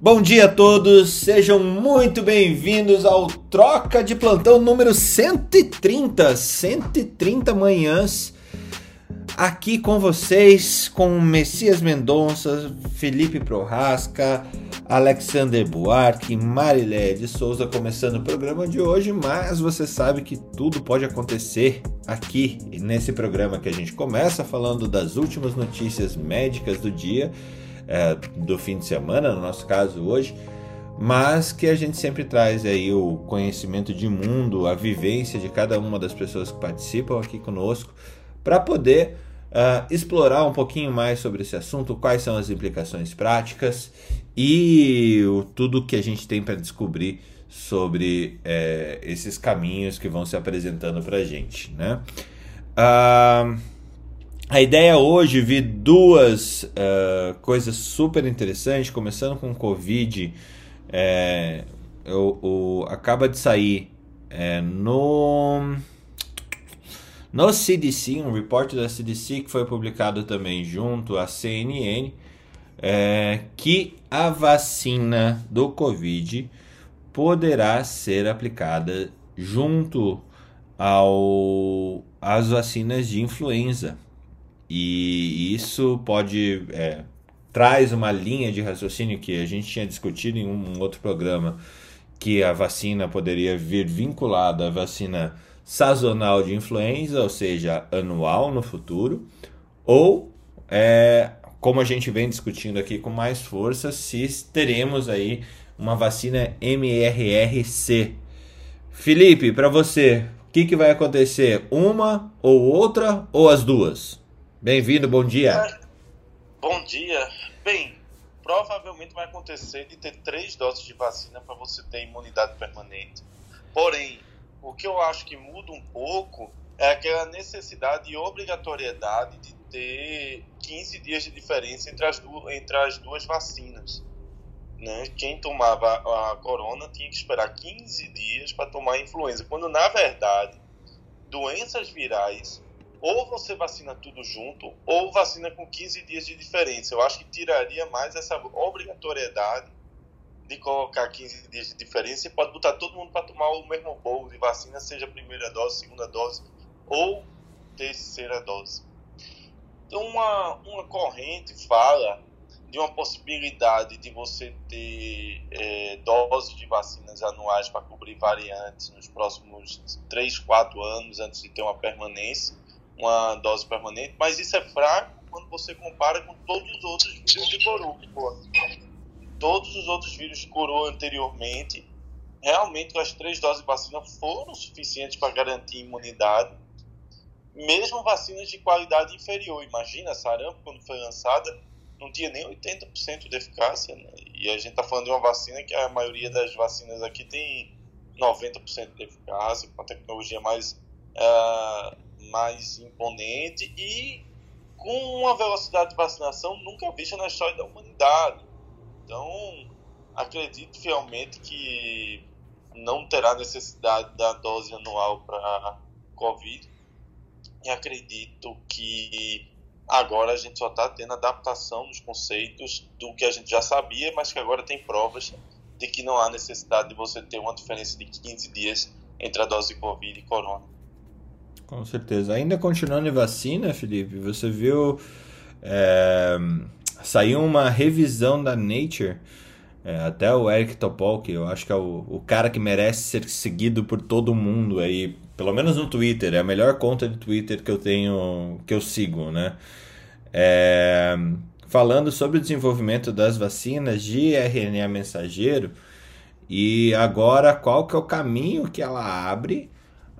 Bom dia a todos, sejam muito bem-vindos ao Troca de Plantão número 130, 130 manhãs, aqui com vocês, com Messias Mendonça, Felipe Prorasca, Alexander Buarque, Marilé de Souza, começando o programa de hoje, mas você sabe que tudo pode acontecer aqui, nesse programa que a gente começa falando das últimas notícias médicas do dia, é, do fim de semana, no nosso caso hoje, mas que a gente sempre traz aí o conhecimento de mundo, a vivência de cada uma das pessoas que participam aqui conosco, para poder uh, explorar um pouquinho mais sobre esse assunto, quais são as implicações práticas e o, tudo que a gente tem para descobrir sobre é, esses caminhos que vão se apresentando para a gente, né? Uh, a ideia hoje vi duas uh, coisas super interessantes, começando com o Covid. É, o, o, acaba de sair é, no, no CDC, um repórter da CDC que foi publicado também junto à CNN, é, que a vacina do Covid poderá ser aplicada junto ao, às vacinas de influenza. E isso pode é, traz uma linha de raciocínio que a gente tinha discutido em um outro programa que a vacina poderia vir vinculada à vacina sazonal de influenza, ou seja, anual no futuro, ou é, como a gente vem discutindo aqui com mais força, se teremos aí uma vacina MRRC. Felipe, para você, o que, que vai acontecer? Uma ou outra ou as duas? Bem-vindo, bom dia. É, bom dia. Bem, provavelmente vai acontecer de ter três doses de vacina para você ter imunidade permanente. Porém, o que eu acho que muda um pouco é aquela necessidade e obrigatoriedade de ter 15 dias de diferença entre as duas, entre as duas vacinas. Né? Quem tomava a corona tinha que esperar 15 dias para tomar a influenza, quando na verdade doenças virais ou você vacina tudo junto, ou vacina com 15 dias de diferença. Eu acho que tiraria mais essa obrigatoriedade de colocar 15 dias de diferença e pode botar todo mundo para tomar o mesmo bolo de vacina, seja primeira dose, segunda dose ou terceira dose. Então, uma, uma corrente fala de uma possibilidade de você ter é, doses de vacinas anuais para cobrir variantes nos próximos 3, 4 anos antes de ter uma permanência uma dose permanente, mas isso é fraco quando você compara com todos os outros vírus de coroa. Todos os outros vírus de coroa anteriormente, realmente as três doses de vacina foram suficientes para garantir imunidade, mesmo vacinas de qualidade inferior. Imagina, a sarampo, quando foi lançada, não tinha nem 80% de eficácia, né? e a gente está falando de uma vacina que a maioria das vacinas aqui tem 90% de eficácia, com a tecnologia mais uh, mais imponente e com uma velocidade de vacinação nunca vista na história da humanidade. Então, acredito fielmente que não terá necessidade da dose anual para Covid. E acredito que agora a gente só está tendo adaptação nos conceitos do que a gente já sabia, mas que agora tem provas de que não há necessidade de você ter uma diferença de 15 dias entre a dose Covid e Corona. Com certeza. Ainda continuando em vacina, Felipe, você viu. É, saiu uma revisão da Nature. É, até o Eric Topol, que eu acho que é o, o cara que merece ser seguido por todo mundo aí, pelo menos no Twitter, é a melhor conta de Twitter que eu tenho, que eu sigo, né? É, falando sobre o desenvolvimento das vacinas de RNA mensageiro e agora qual que é o caminho que ela abre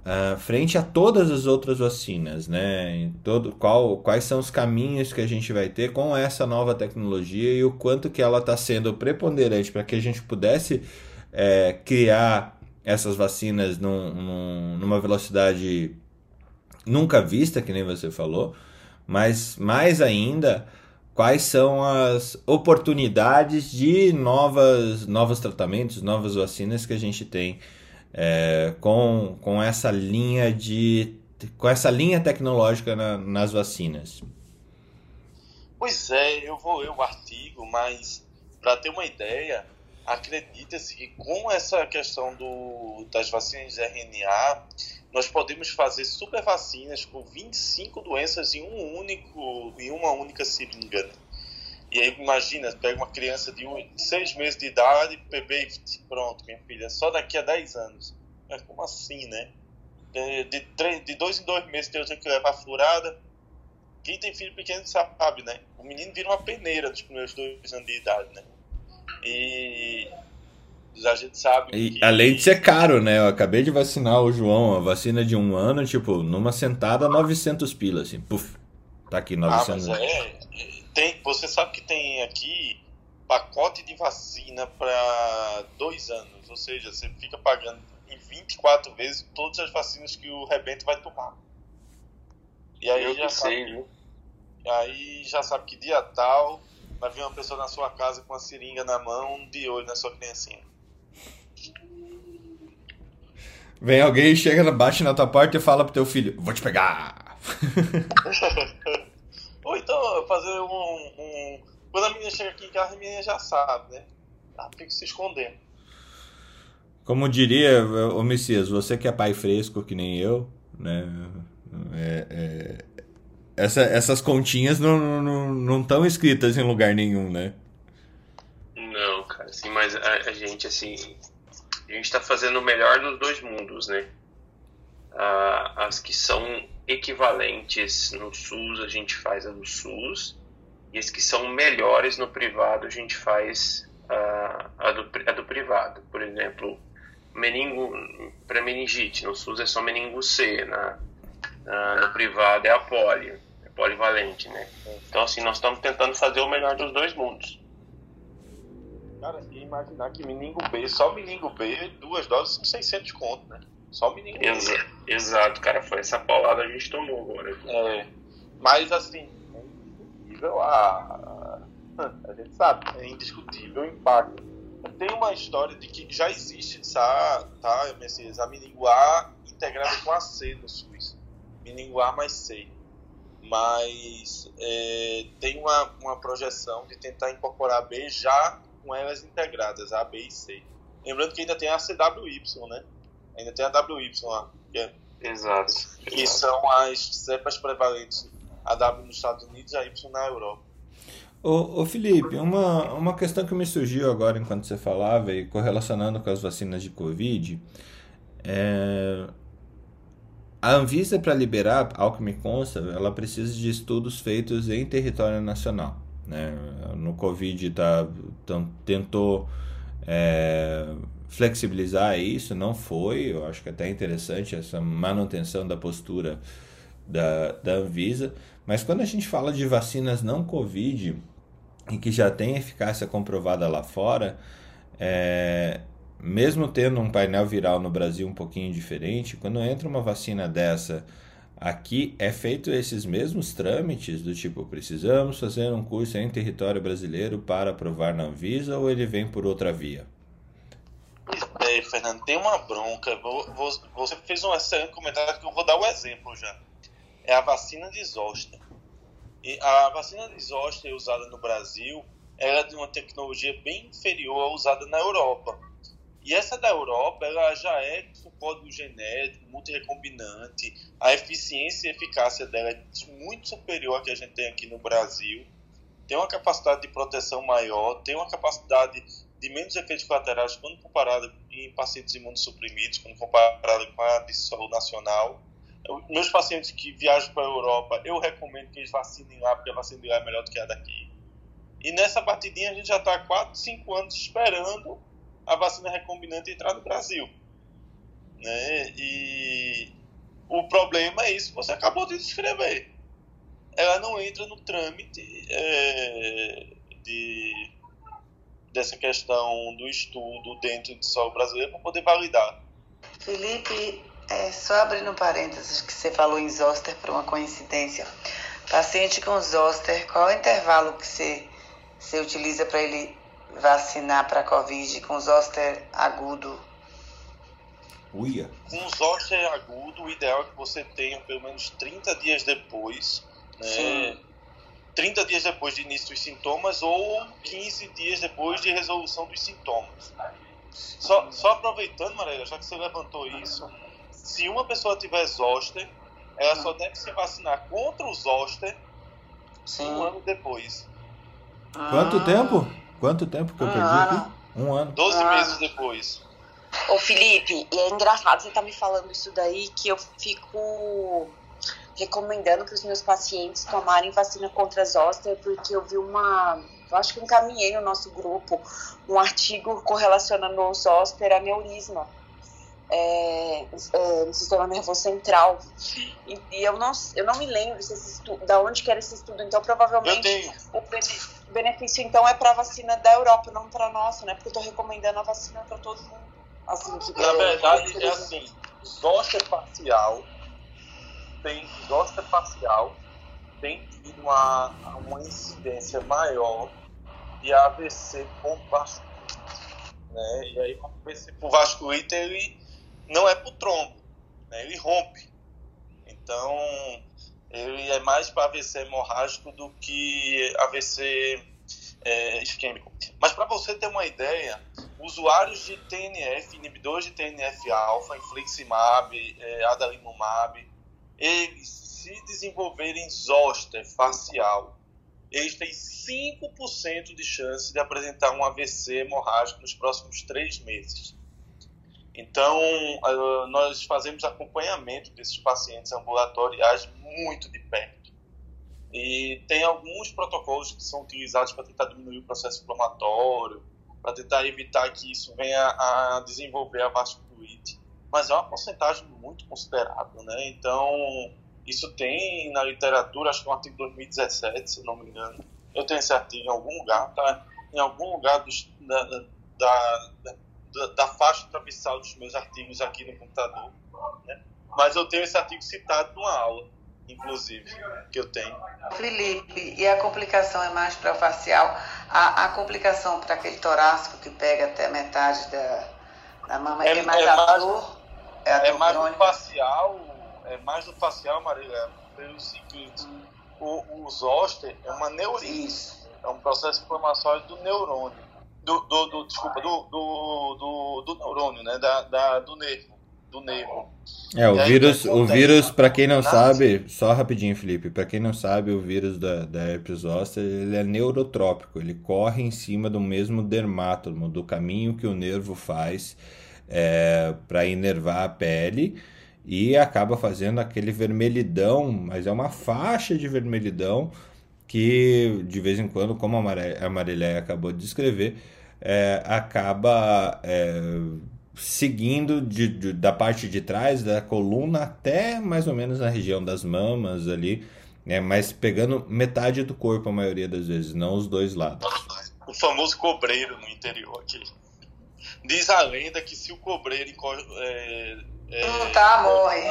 uh, frente a todas as outras vacinas, né? todo, qual, quais são os caminhos que a gente vai ter com essa nova tecnologia e o quanto que ela está sendo preponderante para que a gente pudesse é, criar essas vacinas num, num, numa velocidade nunca vista, que nem você falou, mas mais ainda quais são as oportunidades de novas, novos tratamentos, novas vacinas que a gente tem é, com, com essa linha de com essa linha tecnológica na, nas vacinas? Pois é, eu vou ler o artigo, mas Para ter uma ideia, acredita-se que com essa questão do, das vacinas de RNA, nós podemos fazer super vacinas com 25 doenças em um único, em uma única seringa. E aí imagina, pega uma criança de 6 meses de idade, bebê, pronto, minha filha, só daqui a 10 anos. Mas como assim, né? De, três, de dois em dois meses tem que levar furada. Quem tem filho pequeno sabe, né? O menino vira uma peneira nos primeiros dois anos de idade, né? E a gente sabe e, que... Além de ser caro, né? Eu acabei de vacinar o João, a vacina de um ano, tipo, numa sentada, 900 pilas, assim, puf, tá aqui 900. Ah, mas é, tem, você sabe que tem aqui pacote de vacina para dois anos, ou seja, você fica pagando em 24 vezes todas as vacinas que o rebento vai tomar. E aí Eu já que sabe, sei, viu? aí já sabe que dia tal vai vir uma pessoa na sua casa com a seringa na mão, de olho na sua criancinha. Vem alguém, chega, bate na tua porta e fala pro teu filho, vou te pegar. Ou então fazer um, um- Quando a menina chega aqui em casa, a menina já sabe, né? Ela fica se escondendo. Como diria o Messias, você que é pai fresco que nem eu, né? é- é- essa- essas continhas não estão não, não estão escritas em lugar nenhum, né? Não, cara, assim, mas a, a gente, assim, a gente tá fazendo o melhor dos dois mundos, né? Ah, as que são equivalentes no SUS, a gente faz a do SUS, e as que são melhores no privado, a gente faz a, a, do, a do privado. Por exemplo, meningo, para meningite, no SUS é só meningo C, na, na- no privado é a polio, é polivalente, né? Então, assim, nós estamos tentando fazer o melhor dos dois mundos. Cara, e imaginar que meningo B, só meningo B, duas doses são 600 conto, né? Só B. Exa- exato, cara, foi essa paulada que a gente tomou agora. É, mas assim, é indiscutível a, a gente sabe, é indiscutível o impacto. Tem uma história de que já existe, tá, tá Messias, a meningo A integrada com a C no SUS. Meningo A mais C. Mas é, tem uma, uma projeção de tentar incorporar a B já com elas integradas, A, B e C. Lembrando que ainda tem a CWY, né? Ainda tem a WY lá, que é Exato. que são as cepas prevalentes, a W nos Estados Unidos e a Y na Europa. Ô, ô Felipe, uma, uma questão que me surgiu agora enquanto você falava e correlacionando com as vacinas de Covid, é... a Anvisa para liberar, ao que me consta, ela precisa de estudos feitos em território nacional. Né? No Covid tá, tentou é, flexibilizar isso, não foi, eu acho que até é interessante essa manutenção da postura da, da Anvisa, mas quando a gente fala de vacinas não Covid e que já tem eficácia comprovada lá fora, é, mesmo tendo um painel viral no Brasil um pouquinho diferente, quando entra uma vacina dessa aqui, é feito esses mesmos trâmites do tipo, precisamos fazer um curso em território brasileiro para aprovar na Anvisa ou ele vem por outra via? É, Fernando, tem uma bronca. Você fez um excelente comentário que eu vou dar o exemplo já. É a vacina de zoster. E a vacina de zoster usada no Brasil ela é de uma tecnologia bem inferior à usada na Europa. E essa da Europa, ela já é com código genético, multirecombinante. A eficiência e eficácia dela é muito superior à que a gente tem aqui no Brasil. Tem uma capacidade de proteção maior, tem uma capacidade de menos efeitos colaterais quando comparada em pacientes imunossuprimidos, quando comparada com a de solo nacional. Eu- meus pacientes que viajam para a Europa, eu recomendo que eles vacinem lá, porque a vacina de lá é melhor do que a daqui. E nessa batidinha a gente já está há 4, 5 anos esperando a vacina recombinante entrar no Brasil. Né? E o problema é isso que você acabou de descrever. Ela não entra no trâmite é, de, dessa questão do estudo dentro do solo brasileiro para poder validar. Felipe, é, só abrindo parênteses que você falou em zoster por uma coincidência. Paciente com zoster, qual é o intervalo que você, você utiliza para ele vacinar para Covid com zoster agudo? Uia. Com o zoster agudo, o ideal é que você tenha pelo menos 30 dias depois, né, Sim. 30 dias depois de início dos sintomas ou 15 dias depois de resolução dos sintomas. Só, só aproveitando, Maria, já que você levantou isso, se uma pessoa tiver zoster, ela só deve se vacinar contra o zoster Sim. um ano depois. Quanto Ah. tempo? Quanto tempo que eu perdi ano. aqui? Um ano. 12 Ah. meses depois. Ô Felipe, e é engraçado você tá me falando isso daí que eu fico recomendando para os meus pacientes tomarem vacina contra zoster porque eu vi uma, eu acho que encaminhei no nosso grupo um artigo correlacionando o zoster a neurisma é, é, no sistema nervoso central. E, e eu não eu não me lembro se estudo, da onde que era esse estudo então provavelmente o bene- o benefício então é para vacina da Europa não para nossa né? Porque eu tô recomendando a vacina para todo mundo. Assim que Na é, verdade, é assim: zoster parcial tem zoster parcial tem tido uma, uma incidência maior de AVC com vasculite. Né? E aí, o AVC por vasculite ele não é por trombo, né? ele rompe. Então, ele é mais para AVC hemorrágico do que AVC é, isquêmico. Mas para você ter uma ideia, usuários de TNF, inibidores de TNF-alfa, infliximab, é, adalimumab, eles se desenvolverem zoster facial, eles têm 5% de chance de apresentar um AVC hemorrágico nos próximos três meses. Então, ah, nós fazemos acompanhamento desses pacientes ambulatoriais muito de perto. E tem alguns protocolos que são utilizados para tentar diminuir o processo inflamatório, para tentar evitar que isso venha a desenvolver a vasculite. Mas é uma porcentagem muito considerável, né? Então, isso tem na literatura, acho que é um artigo de 2017, se não me engano. Eu tenho esse artigo em algum lugar, tá? Em algum lugar dos, da, da, da, da, faixa travessal dos meus artigos aqui no computador, né? Mas eu tenho esse artigo citado numa aula, inclusive, que eu tenho. Felipe, e a complicação é mais para facial? A, a complicação para aquele torácico que pega até metade da, da mama é, é mais é a mais- dor? É É mais do facial, é mais do facial, Marília, pelo seguinte, o, o zoster é uma Isso. é um processo inflamatório do neurônio, do, do, do- desculpa, do, do, do, do neurônio, né, da, da, do nervo, do nervo. É, o aí, vírus, o vírus, para quem não sabe, só rapidinho, Felipe, para quem não sabe, o vírus da, da herpes zoster, ele é neurotrópico, ele corre em cima do mesmo dermátomo, do caminho que o nervo faz para inervar a pele e acaba fazendo aquele vermelhidão, mas é uma faixa de vermelhidão que de vez em quando, como a Marileia acabou de descrever, é, acaba é, seguindo de- de- da parte de trás da coluna até mais ou menos na região das mamas ali, né, mas pegando metade do corpo a maioria das vezes, não os dois lados. O famoso cobreiro no interior aqui. Diz a lenda que se o cobreiro é, é, Não tá, morre.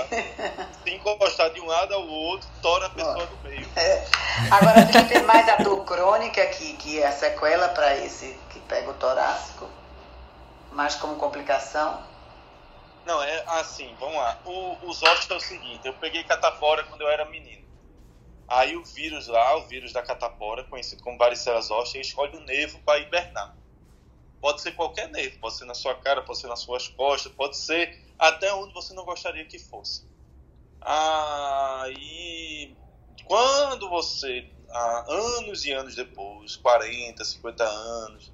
se encostar de um lado ao outro, tora a pessoa do meio. Agora, Felipe, é mais a dor crônica que, que é a sequela para esse que pega o torácico? Mais como complicação? Não, é assim, vamos lá. O, os ossos é o seguinte, eu peguei catapora quando eu era menino. Aí o vírus lá, o vírus da catapora, conhecido como varicela zoster, escolhe o nervo para hibernar. Pode ser qualquer nervo, pode ser na sua cara, pode ser nas suas costas, pode ser até onde você não gostaria que fosse. Aí, quando você, anos e anos depois, 40, 50 anos,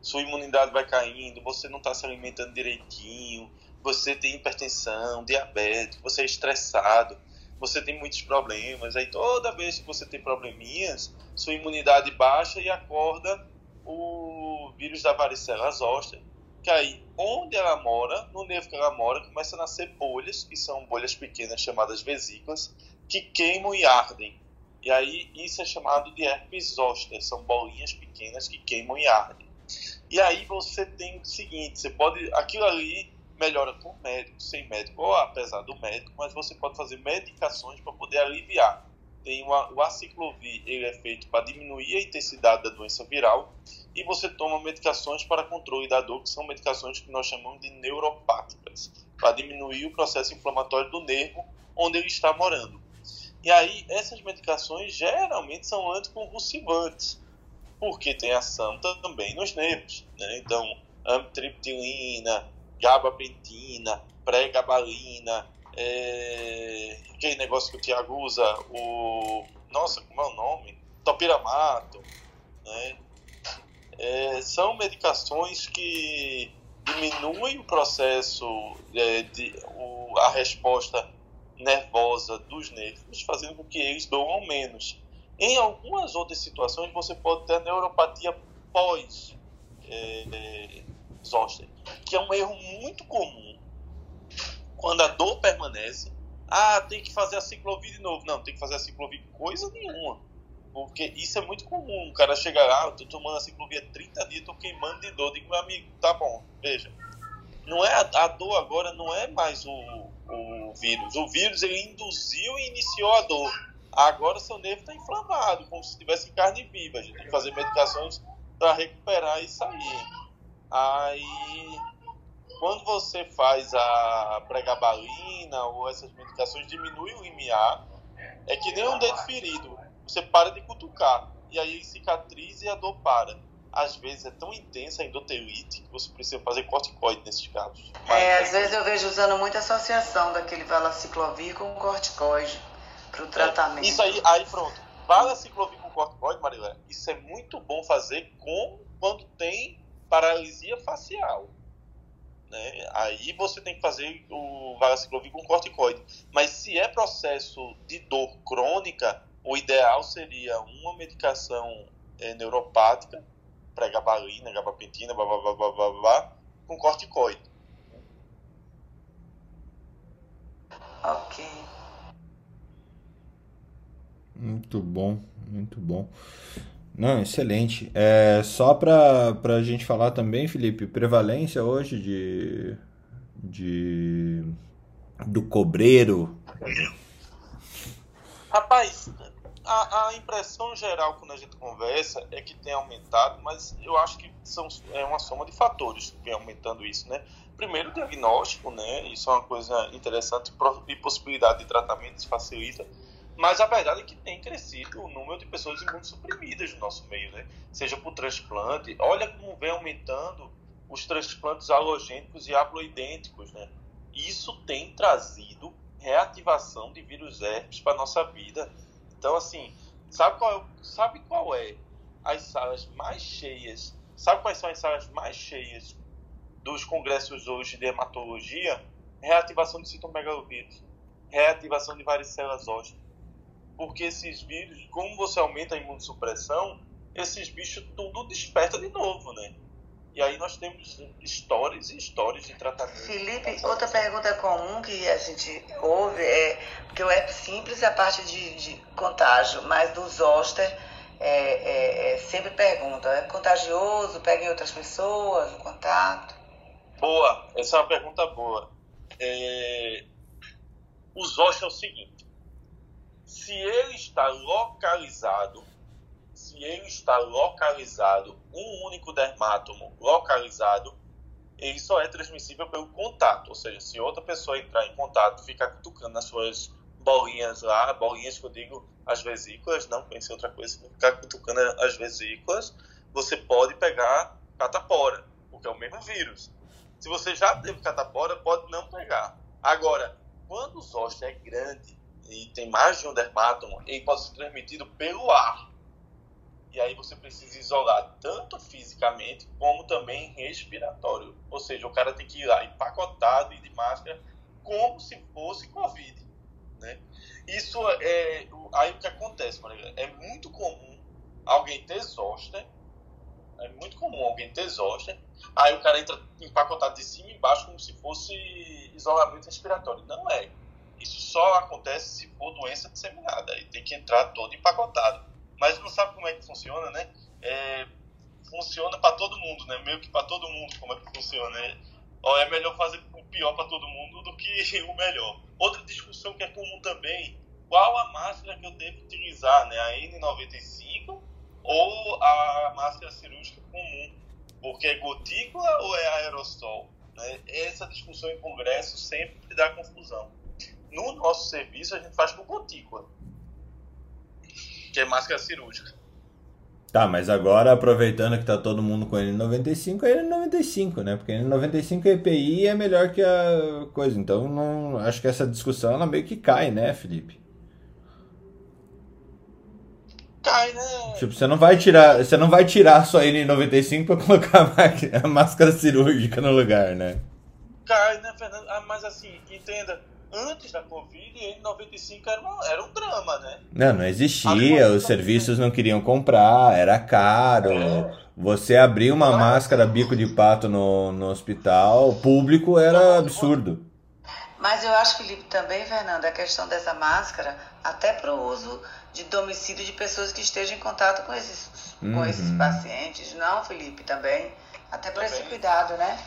sua imunidade vai caindo, você não está se alimentando direitinho, você tem hipertensão, diabetes, você é estressado, você tem muitos problemas. Aí toda vez que você tem probleminhas, sua imunidade baixa e acorda o vírus da varicela zoster, que aí onde ela mora, no nervo que ela mora, começa a nascer bolhas, que são bolhas pequenas chamadas vesículas, que queimam e ardem. E aí isso é chamado de herpes zoster, são bolinhas pequenas que queimam e ardem. E aí você tem o seguinte, você pode, aquilo ali melhora com médico, sem médico, ou apesar do médico, mas você pode fazer medicações para poder aliviar. Tem uma, o aciclovir, ele é feito para diminuir a intensidade da doença viral, e você toma medicações para controle da dor, que são medicações que nós chamamos de neuropáticas, para diminuir o processo inflamatório do nervo onde ele está morando. E aí, essas medicações geralmente são anticonvulsivantes, porque tem ação também nos nervos. Né? Então, amitriptilina, gabapentina, pregabalina, é... aquele negócio que o Tiago usa, o. Nossa, como é o nome? Topiramato. Né? É, são medicações que diminuem o processo, é, de, o, a resposta nervosa dos nervos, fazendo com que eles doam menos. Em algumas outras situações, você pode ter neuropatia pós é, é, zoster, que é um erro muito comum. Quando a dor permanece, ah, tem que fazer a ciclovia de novo. Não, tem que fazer a ciclovia coisa nenhuma. Porque isso é muito comum. O cara chega lá, ah, tô tomando a ciclovia 30 dias, tô queimando de dor. Digo, meu amigo, tá bom, veja. Não é a, a dor agora não é mais o, o vírus. O vírus ele induziu e iniciou a dor. Agora seu nervo está inflamado, como se tivesse carne viva. A gente tem que fazer medicações para recuperar e sair. Aí, quando você faz a pregabalina ou essas medicações, diminui o IMA. É que nem um dedo ferido você para de cutucar. E aí cicatriza e a dor para. Às vezes é tão intensa a endotelite que você precisa fazer corticoide nesses casos. Mas, é, às vezes eu vejo usando muita associação daquele valaciclovir com corticoide para o é, tratamento. É, isso aí, aí pronto. Valaciclovir com corticoide, Marilé, isso é muito bom fazer com quando tem paralisia facial. Né? Aí você tem que fazer o valaciclovir com corticoide. Mas se é processo de dor crônica, o ideal seria uma medicação é, neuropática, pregabalina, gabapentina, blá, blá, blá, blá, blá, blá, com corticoide. Ok. Muito bom, muito bom. Não, excelente. É, só para a gente falar também, Felipe, prevalência hoje de, de do cobreiro. Rapaz, a, a, impressão geral quando a gente conversa é que tem aumentado, mas eu acho que são, é uma soma de fatores que vem aumentando isso, né? Primeiro, o diagnóstico, né? Isso é uma coisa interessante e possibilidade de tratamento isso facilita. Mas a verdade é que tem crescido o número de pessoas imunossuprimidas no nosso meio, né? Seja por transplante. Olha como vem aumentando os transplantes halogênicos e haploidênticos, né? Isso tem trazido reativação de vírus herpes para nossa vida então, assim, sabe qual, é, sabe qual é as salas mais cheias? Sabe quais são as salas mais cheias dos congressos hoje de hematologia? Reativação de citomegalovírus, reativação de varicelas ósseas. Porque esses vírus, como você aumenta a imunossupressão, esses bichos tudo desperta de novo, né? E aí nós temos histórias e histórias de tratamento. Felipe, outra pergunta comum que a gente ouve é porque o herpes simples é a parte de, de contágio, mas do zoster é, é, é, sempre pergunta, é contagioso, pega em outras pessoas, o contato? Boa, essa é uma pergunta boa. É... O zoster é o seguinte, se ele está localizado se ele está localizado, um único dermátomo localizado, ele só é transmissível pelo contato. Ou seja, se outra pessoa entrar em contato, ficar cutucando nas suas bolinhas lá, bolinhas que eu digo as vesículas, não conhecer outra coisa, ficar cutucando as vesículas, você pode pegar catapora, porque é o mesmo vírus. Se você já teve catapora, pode não pegar. Agora, quando o zoster é grande e tem mais de um dermátomo, ele pode ser transmitido pelo ar. E aí você precisa isolar tanto fisicamente como também respiratório. Ou seja, o cara tem que ir lá empacotado e de máscara como se fosse Covid. Né? Isso é. Aí o que acontece, Maria? É muito comum alguém ter zoster. É muito comum alguém ter zoster. Aí o cara entra empacotado de cima e embaixo como se fosse isolamento respiratório. Não é. Isso só acontece se for doença disseminada. Aí tem que entrar todo empacotado mas não sabe como é que funciona, né? É, funciona para todo mundo, né? Meio que para todo mundo como é que funciona. É, ó, é melhor fazer o pior para todo mundo do que o melhor. Outra discussão que é comum também, qual a máscara que eu devo utilizar, né? A N95 ou a máscara cirúrgica comum? Porque é gotícula ou é aerossol? Né? Essa discussão em congresso sempre dá confusão. No nosso serviço a gente faz com gotícula que é máscara cirúrgica. Tá, mas agora aproveitando que tá todo mundo com N95, é N95, né? Porque N95 EPI é melhor que a coisa. Então não, acho que essa discussão ela meio que cai, né, Felipe? Cai, né? Tipo, você não vai tirar, você não vai tirar sua N95 para colocar a máscara cirúrgica no lugar, né? Cai, né, Fernando? Ah, mas assim, entenda, antes da Covid, N95 era, uma, era um drama, né? Não, não existia, os serviços não queriam comprar, era caro. É. Você abrir uma máscara bico de pato no, no hospital público era absurdo. Mas eu acho, Felipe, também, Fernando, a questão dessa máscara, até para o uso de domicílio de pessoas que estejam em contato com esses, uhum. com esses pacientes, não, Felipe, também. Até para esse cuidado, né?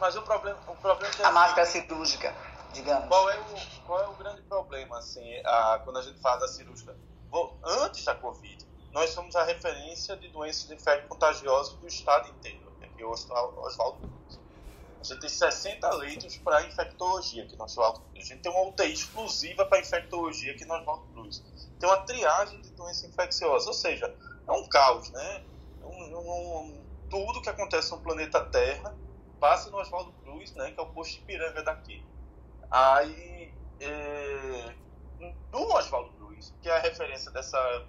Mas o problema, o problema é a máscara cirúrgica digamos. Qual é o, qual é o grande problema, assim, a, quando a gente faz a cirúrgica? Antes da Covid, nós somos a referência de doenças infecto-contagiosas do estado inteiro, aqui é Oswaldo Cruz. A gente tem 60 leitos para infectologia aqui no Oswaldo. A gente tem uma UTI exclusiva para infectologia aqui no Oswaldo Cruz. Tem uma triagem de doenças infecciosas, ou seja, é um caos, né? Um, um, tudo que acontece no planeta Terra passa no Oswaldo Cruz, né, que é o posto de piranga daqui. Aí, é, Oswaldo Cruz, que é a referência dessa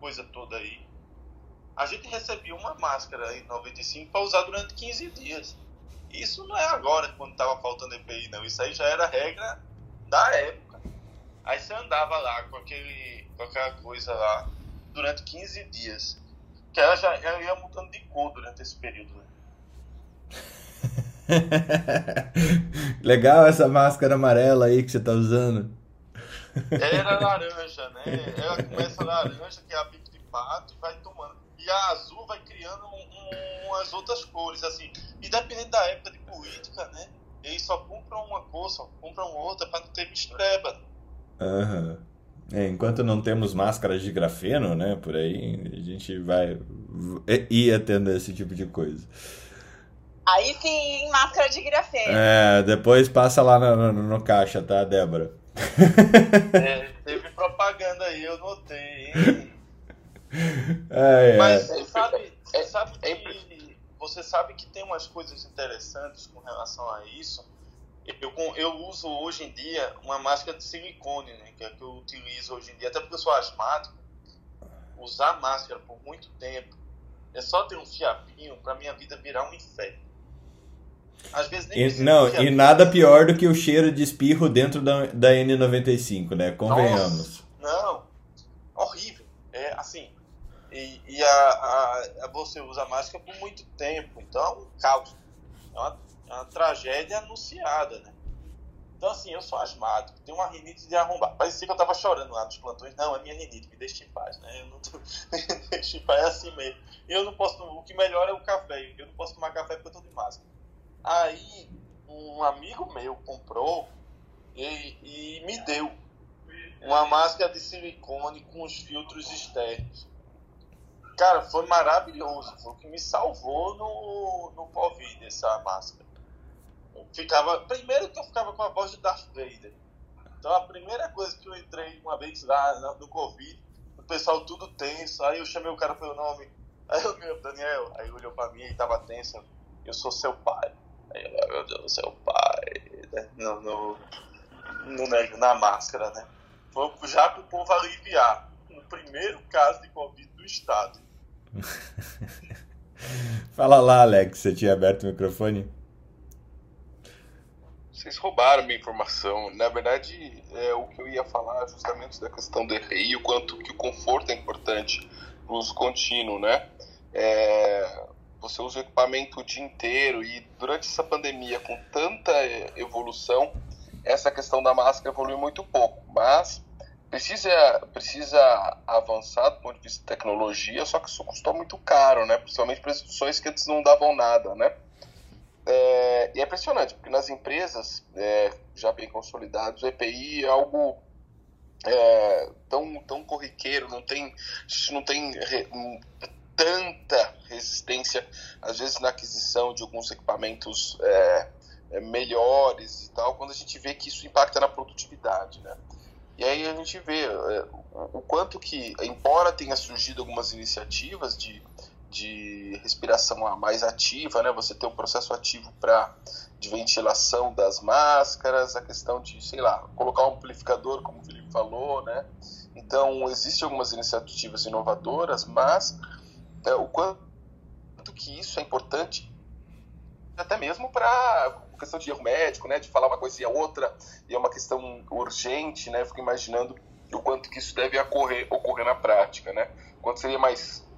coisa toda aí, a gente recebia uma máscara em 95 para usar durante 15 dias. Isso não é agora, quando estava faltando EPI, não. Isso aí já era regra da época. Aí você andava lá com, aquele, com aquela coisa lá durante 15 dias. Que ela já ela ia mudando de cor durante esse período. Né? Legal essa máscara amarela aí que você tá usando. Era laranja, né? Ela começa laranja, que é a bico de pato, e vai tomando. E a azul vai criando um, um, umas outras cores, assim. E dependendo da época de política, né? Eles só compram uma cor, só compram outra para não ter mistureba. Aham. Uhum. É, enquanto não temos máscaras de grafeno, né, por aí, a gente vai ir tendo esse tipo de coisa. Aí sim, máscara de grafeno. É, depois passa lá no, no, no caixa, tá, Débora? É, teve propaganda aí, eu notei, hein? É, é. Mas você sabe, você sabe que você sabe que tem umas coisas interessantes com relação a isso. Eu, eu uso hoje em dia uma máscara de silicone, né? Que é que eu utilizo hoje em dia, até porque eu sou asmático. Usar máscara por muito tempo é só ter um fiapinho para minha vida virar um inferno. Às vezes nem e, Não, e nada pior do que o cheiro de espirro dentro da, da N95, né? Convenhamos. Nossa, não, horrível. É assim. E, e a, a, a, você usa máscara por muito tempo, então é um caos. É uma, é uma tragédia anunciada, né? Então, assim, eu sou asmático, tenho uma rinite de arrombar. Parecia que eu tava chorando lá nos plantões. Não, é minha rinite, me deixa em paz, né? Eu não tô... me deixa em paz, é assim mesmo. Eu não posso. O que melhor é o café. Eu não posso tomar café porque eu tô de máscara. Aí um amigo meu comprou e, e me deu uma máscara de silicone com os filtros externos. Cara, foi maravilhoso. Foi o que me salvou no, no Covid, essa máscara. Eu ficava, primeiro que eu ficava com a voz de Darth Vader. Então a primeira coisa que eu entrei uma vez lá no Covid, o pessoal tudo tenso. Aí eu chamei o cara pelo nome. Aí eu, Daniel, aí olhou pra mim e tava tenso. Eu sou seu pai. Aí, meu Deus do céu, pai. Né? No, no, no, na máscara, né? Já para o povo aliviar. No primeiro caso de Covid do Estado. Fala lá, Alex. Você tinha aberto o microfone? Vocês roubaram minha informação. Na verdade, é, o que eu ia falar é justamente da questão do EPI, o quanto que o conforto é importante para o uso contínuo, né? É, você usa o equipamento o dia inteiro e durante essa pandemia, com tanta evolução, essa questão da máscara evoluiu muito pouco. Mas precisa, precisa avançar do ponto de vista de tecnologia, só que isso custou muito caro, né? Principalmente para instituições que antes não davam nada, né? É, e é impressionante, porque nas empresas é, já bem consolidadas, o EPI é algo é, tão, tão corriqueiro, não tem, não tem tanta resistência, às vezes na aquisição de alguns equipamentos é, é, melhores e tal, quando a gente vê que isso impacta na produtividade, né? E aí a gente vê é, o quanto que, embora tenha surgido algumas iniciativas de, de respiração mais ativa, né? Você ter um processo ativo para de ventilação das máscaras, a questão de, sei lá, colocar um amplificador, como o Felipe falou, né? Então, existem algumas iniciativas inovadoras, mas é, o quanto que isso é importante até mesmo para questão de erro médico, né, de falar uma coisa e a outra, e é uma questão urgente, né, fico imaginando o quanto que isso deve ocorrer, ocorrer na prática, né, quanto seria mais,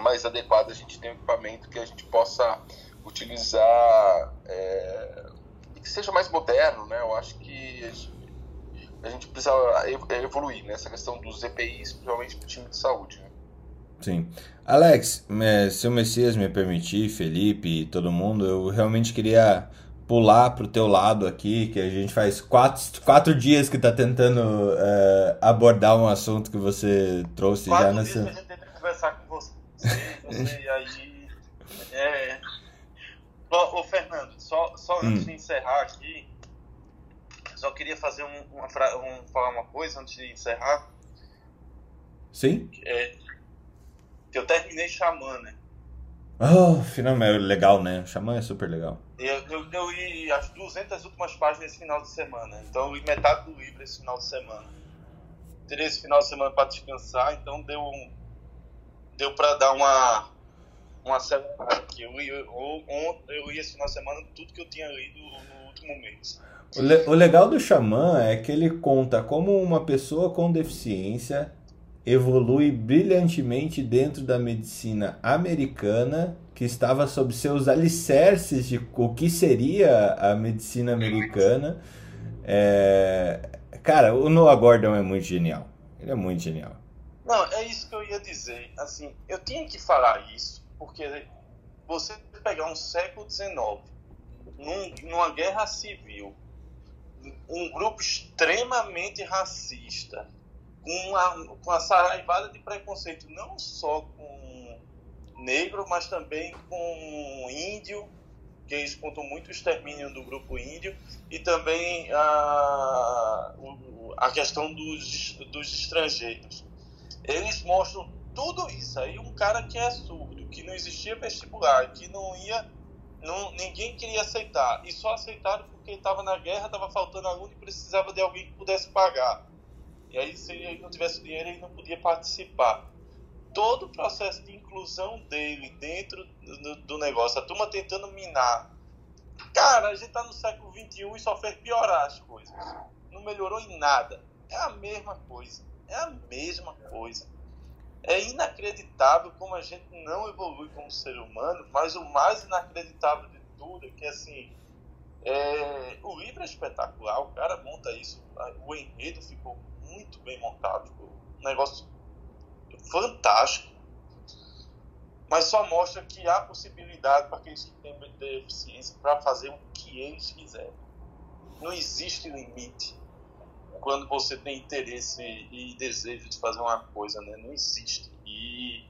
mais adequado a gente ter um equipamento que a gente possa utilizar é, e que seja mais moderno, né, eu acho que a gente, a gente precisa evoluir nessa questão dos EPIs, principalmente para o time de saúde, né. Sim. Alex, é, se o Messias me permitir, Felipe e todo mundo, eu realmente queria pular pro teu lado aqui, que a gente faz quatro, quatro dias que tá tentando é, abordar um assunto que você trouxe quatro já nessa. Dias que a gente tenta conversar com você, você aí. É... Ô, ô, Fernando, só, só antes hum. de encerrar aqui, só queria fazer um, uma, um, falar uma coisa antes de encerrar. Sim? É, que eu terminei Xamã, né? Oh, finalmente, legal, né? Xamã é super legal. Eu, eu, eu li as 200 últimas páginas esse final de semana. Então eu li metade do livro esse final de semana. Terei esse final de semana para descansar, então deu um, deu para dar uma uma acelerada aqui. Eu eu, eu li esse final de semana tudo que eu tinha lido no último mês. O, le, o legal do Xamã é que ele conta como uma pessoa com deficiência evolui brilhantemente dentro da medicina americana, que estava sob seus alicerces de o que seria a medicina americana. É... Cara, o Noah Gordon é muito genial. Ele é muito genial. Não, é isso que eu ia dizer. Assim, eu tinha que falar isso, porque você pegar um século XIX, num, numa guerra civil, um grupo extremamente racista, com uma, com a saraivada de preconceito, não só com negro, mas também com índio, que eles contam muito o extermínio do grupo índio, e também a, a questão dos, dos estrangeiros. Eles mostram tudo isso. Aí um cara que é surdo, que não existia vestibular, que não ia. Não, ninguém queria aceitar. E só aceitaram porque estava na guerra, estava faltando aluno e precisava de alguém que pudesse pagar. E aí, se ele não tivesse dinheiro, ele não podia participar. Todo o processo de inclusão dele dentro do, do negócio, a turma tentando minar. Cara, a gente tá no século XXI e só fez piorar as coisas. Não melhorou em nada. É a mesma coisa. É a mesma coisa. É inacreditável como a gente não evolui como ser humano, mas o mais inacreditável de tudo é que, assim, é, o livro é espetacular, o cara monta isso, o enredo ficou muito bem montado. Um negócio fantástico. Mas só mostra que há possibilidade para aqueles que têm deficiência para fazer o que eles quiserem. Não existe limite quando você tem interesse e desejo de fazer uma coisa, né? Não existe. E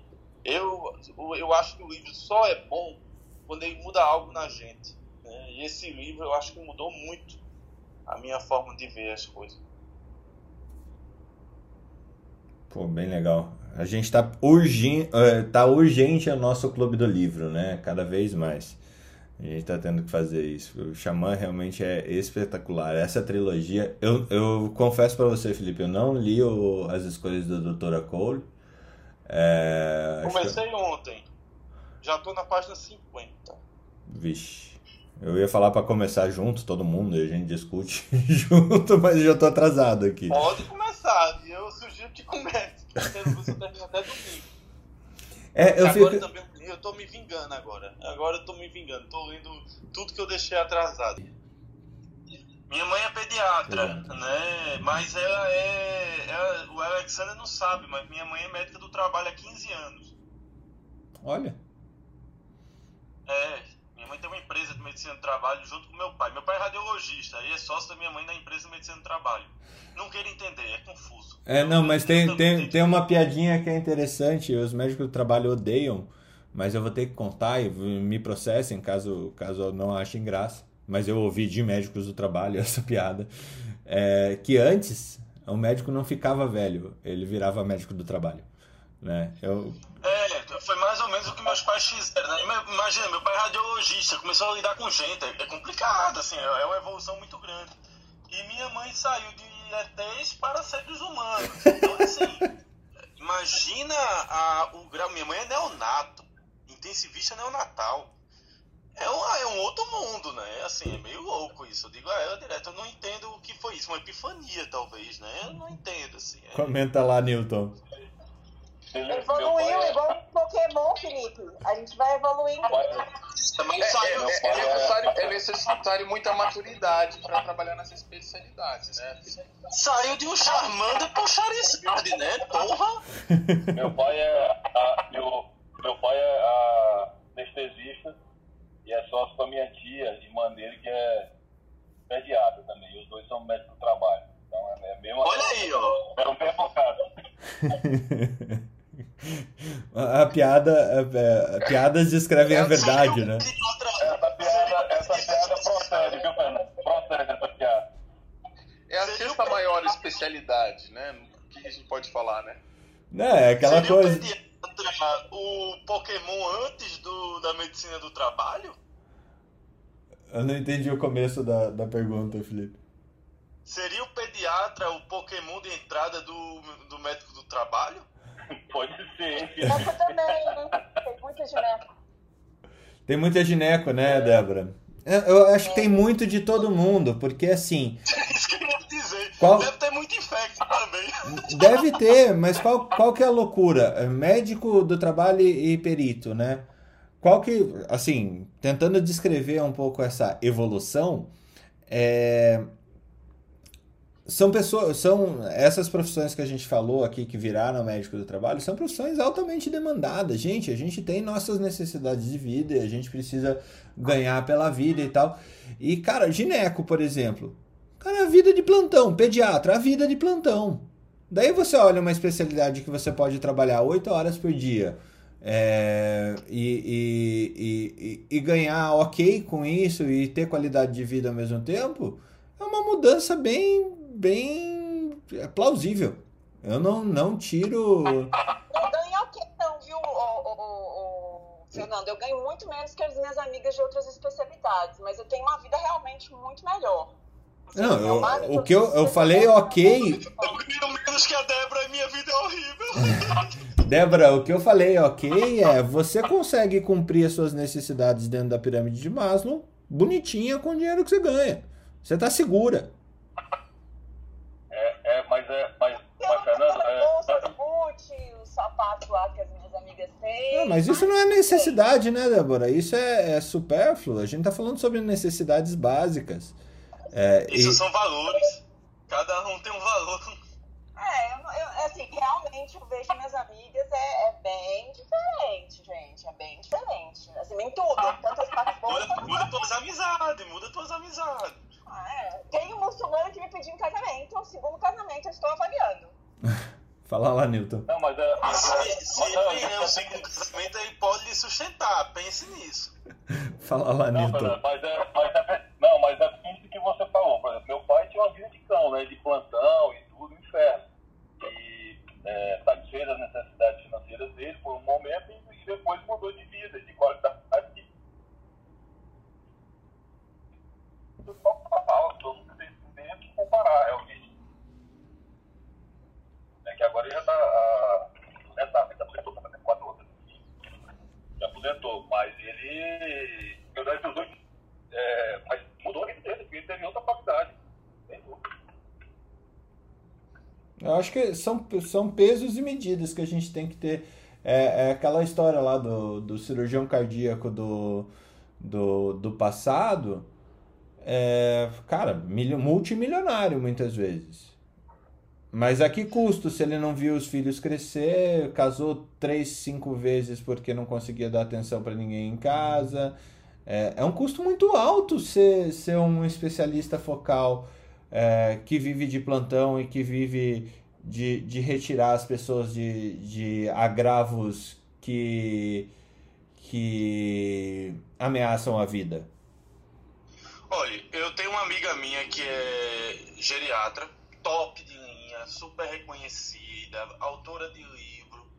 eu, eu acho que o livro só é bom quando ele muda algo na gente. Né? E esse livro eu acho que mudou muito a minha forma de ver as coisas. Pô, bem legal. A gente tá, urgente, eh, tá urgente o nosso clube do livro, né? Cada vez mais. A gente tá tendo que fazer isso. O Xamã realmente é espetacular. Essa trilogia, eu, eu confesso para você, Felipe, eu não li o, as escolhas da Doutora Cole. É, Comecei que... ontem. Já tô na página 50. Vixe. Eu ia falar para começar junto, todo mundo, e a gente discute junto, mas já tô atrasado aqui. Pode começar, eu sugiro que comece, que você termina até domingo. É, eu agora fico... também eu tô me vingando agora. Agora eu tô me vingando, tô lendo tudo que eu deixei atrasado. Minha mãe é pediatra, é. né? Mas ela é, ela, o Alexander não sabe, mas minha mãe é médica do trabalho há 15 anos. Olha. É, minha mãe tem uma empresa de medicina do trabalho junto com meu pai. Meu pai é radiologista e é sócio da minha mãe na empresa de medicina do trabalho. Não quero entender, é confuso. É, não, mas tem, tem, tem uma piadinha que é interessante. Os médicos do trabalho odeiam, mas eu vou ter que contar e me processem caso, caso não achem graça. Mas eu ouvi de médicos do trabalho essa piada. É, que antes O médico não ficava velho, ele virava médico do trabalho. Né? Eu... É, foi mais ou menos o que meus pais fizeram. Né? Imagina, meu pai é radiologista, começou a lidar com gente. É complicado, assim, é uma evolução muito grande. E minha mãe saiu de ETs para seres humanos. Então, assim, imagina a, o grau. Minha mãe é neonato, intensivista neonatal. É um, é um outro mundo, né? Assim, é meio louco isso. Eu digo a ela direto, eu não entendo o que foi isso. Uma epifania, talvez, né? Eu não entendo, assim. É... Comenta lá, Newton. Evoluiu igual um Pokémon, Felipe. A gente vai evoluindo. Também é, saiu, é, é, necessário, é necessário muita maturidade para trabalhar nessa especialidade, né? Saiu de um Charmander pro Charizard, né? Porra! Meu pai é, a, meu, meu pai é a, anestesista e é sócio com a minha tia, irmã dele, que é pediatra também. E os dois são médicos do trabalho. Então é, é mesmo. Olha aí, ó. É o mesmo caso. A piada, a, a, piadas descrevem a verdade, né? Essa piada, essa piada procede, viu, Fernando? Procede essa piada. É a sexta maior especialidade, né? O que a gente pode falar, né? É, aquela Seria coisa. O Pokémon antes do, da medicina do trabalho? Eu não entendi o começo da, da pergunta, Felipe. Seria o pediatra o Pokémon de entrada do, do médico do trabalho? Pode ser. Gineco também, né? Tem muita gineco. Tem muita gineco, né, Débora? Eu acho que tem muito de todo mundo, porque assim. Isso que eu ia dizer. Qual- Deve ter muito infecto também. Deve ter, mas qual, qual que é a loucura? É Médico do trabalho e perito, né? Qual que, assim, tentando descrever um pouco essa evolução, é, são pessoas, são essas profissões que a gente falou aqui que viraram médico do trabalho, são profissões altamente demandadas. Gente, a gente tem nossas necessidades de vida, e a gente precisa ganhar pela vida e tal. E, cara, gineco, por exemplo, cara, a vida de plantão, pediatra, a vida de plantão. Daí você olha uma especialidade que você pode trabalhar 8 horas por dia é, e, e, e, e ganhar ok com isso e ter qualidade de vida ao mesmo tempo, é uma mudança bem, bem plausível. Eu não, não tiro. Não ganha o quê, não, viu, ô, Fernando? Eu ganho muito menos que as minhas amigas de outras especialidades, mas eu tenho uma vida realmente muito melhor. Assim, Não, eu- marido o que eu- eu falei ok. Eu ganho menos que a Débora e minha vida é horrível. Débora, o que eu falei ok é você consegue cumprir as suas necessidades dentro da pirâmide de Maslow bonitinha com o dinheiro que você ganha. Você tá segura. É, é, mas é. Mas, mas Fernando, é, bolsa, boot, os sapatos lá que as minhas amigas têm. Ah, mas isso não é necessidade, né, Débora? Isso é, é supérfluo. A gente tá falando sobre necessidades básicas. É, Isso e- são valores. Cada um tem um valor. É, eu, eu- assim, realmente eu vejo minhas amigas é, é bem diferente, gente. É bem diferente. Assim, em tudo. Tanto as partes boas Muda, muda as tuas amizades, muda tuas amizades. É. Tem um muçulmano que me pediu em casamento. O segundo casamento eu estou avaliando. Fala lá, Newton. não, mas é. Mas, Se, é, se mas, não, ele é um segundo casamento, ele pode lhe sustentar. Pense nisso. Fala lá, Não, Newton. Mas é, mas é, não, mas é isso que você falou. Por exemplo, meu pai tinha uma vida de cão, né? De plantão e tudo, inferno. E é, satisfez as necessidades financeiras dele por um momento e, e depois mudou de vida, de qualidade Tudo só falar, todo mundo tem que comparar, realmente. É que agora ele já está aposentado, ele aposentou para fazer quatro outras. Se aposentou, mas ele. Durante os últimos. É, mas mudou a vida dele, porque ele teve outra faculdade. Eu acho que são, são pesos e medidas que a gente tem que ter. É, é aquela história lá do, do cirurgião cardíaco do, do, do passado. É, cara, multimilionário muitas vezes. Mas a que custo se ele não viu os filhos crescer, casou três, cinco vezes porque não conseguia dar atenção para ninguém em casa? É, é um custo muito alto ser, ser um especialista focal é, que vive de plantão e que vive de, de retirar as pessoas de, de agravos que, que ameaçam a vida. Que é geriatra, top de linha, super reconhecida, autora de livro.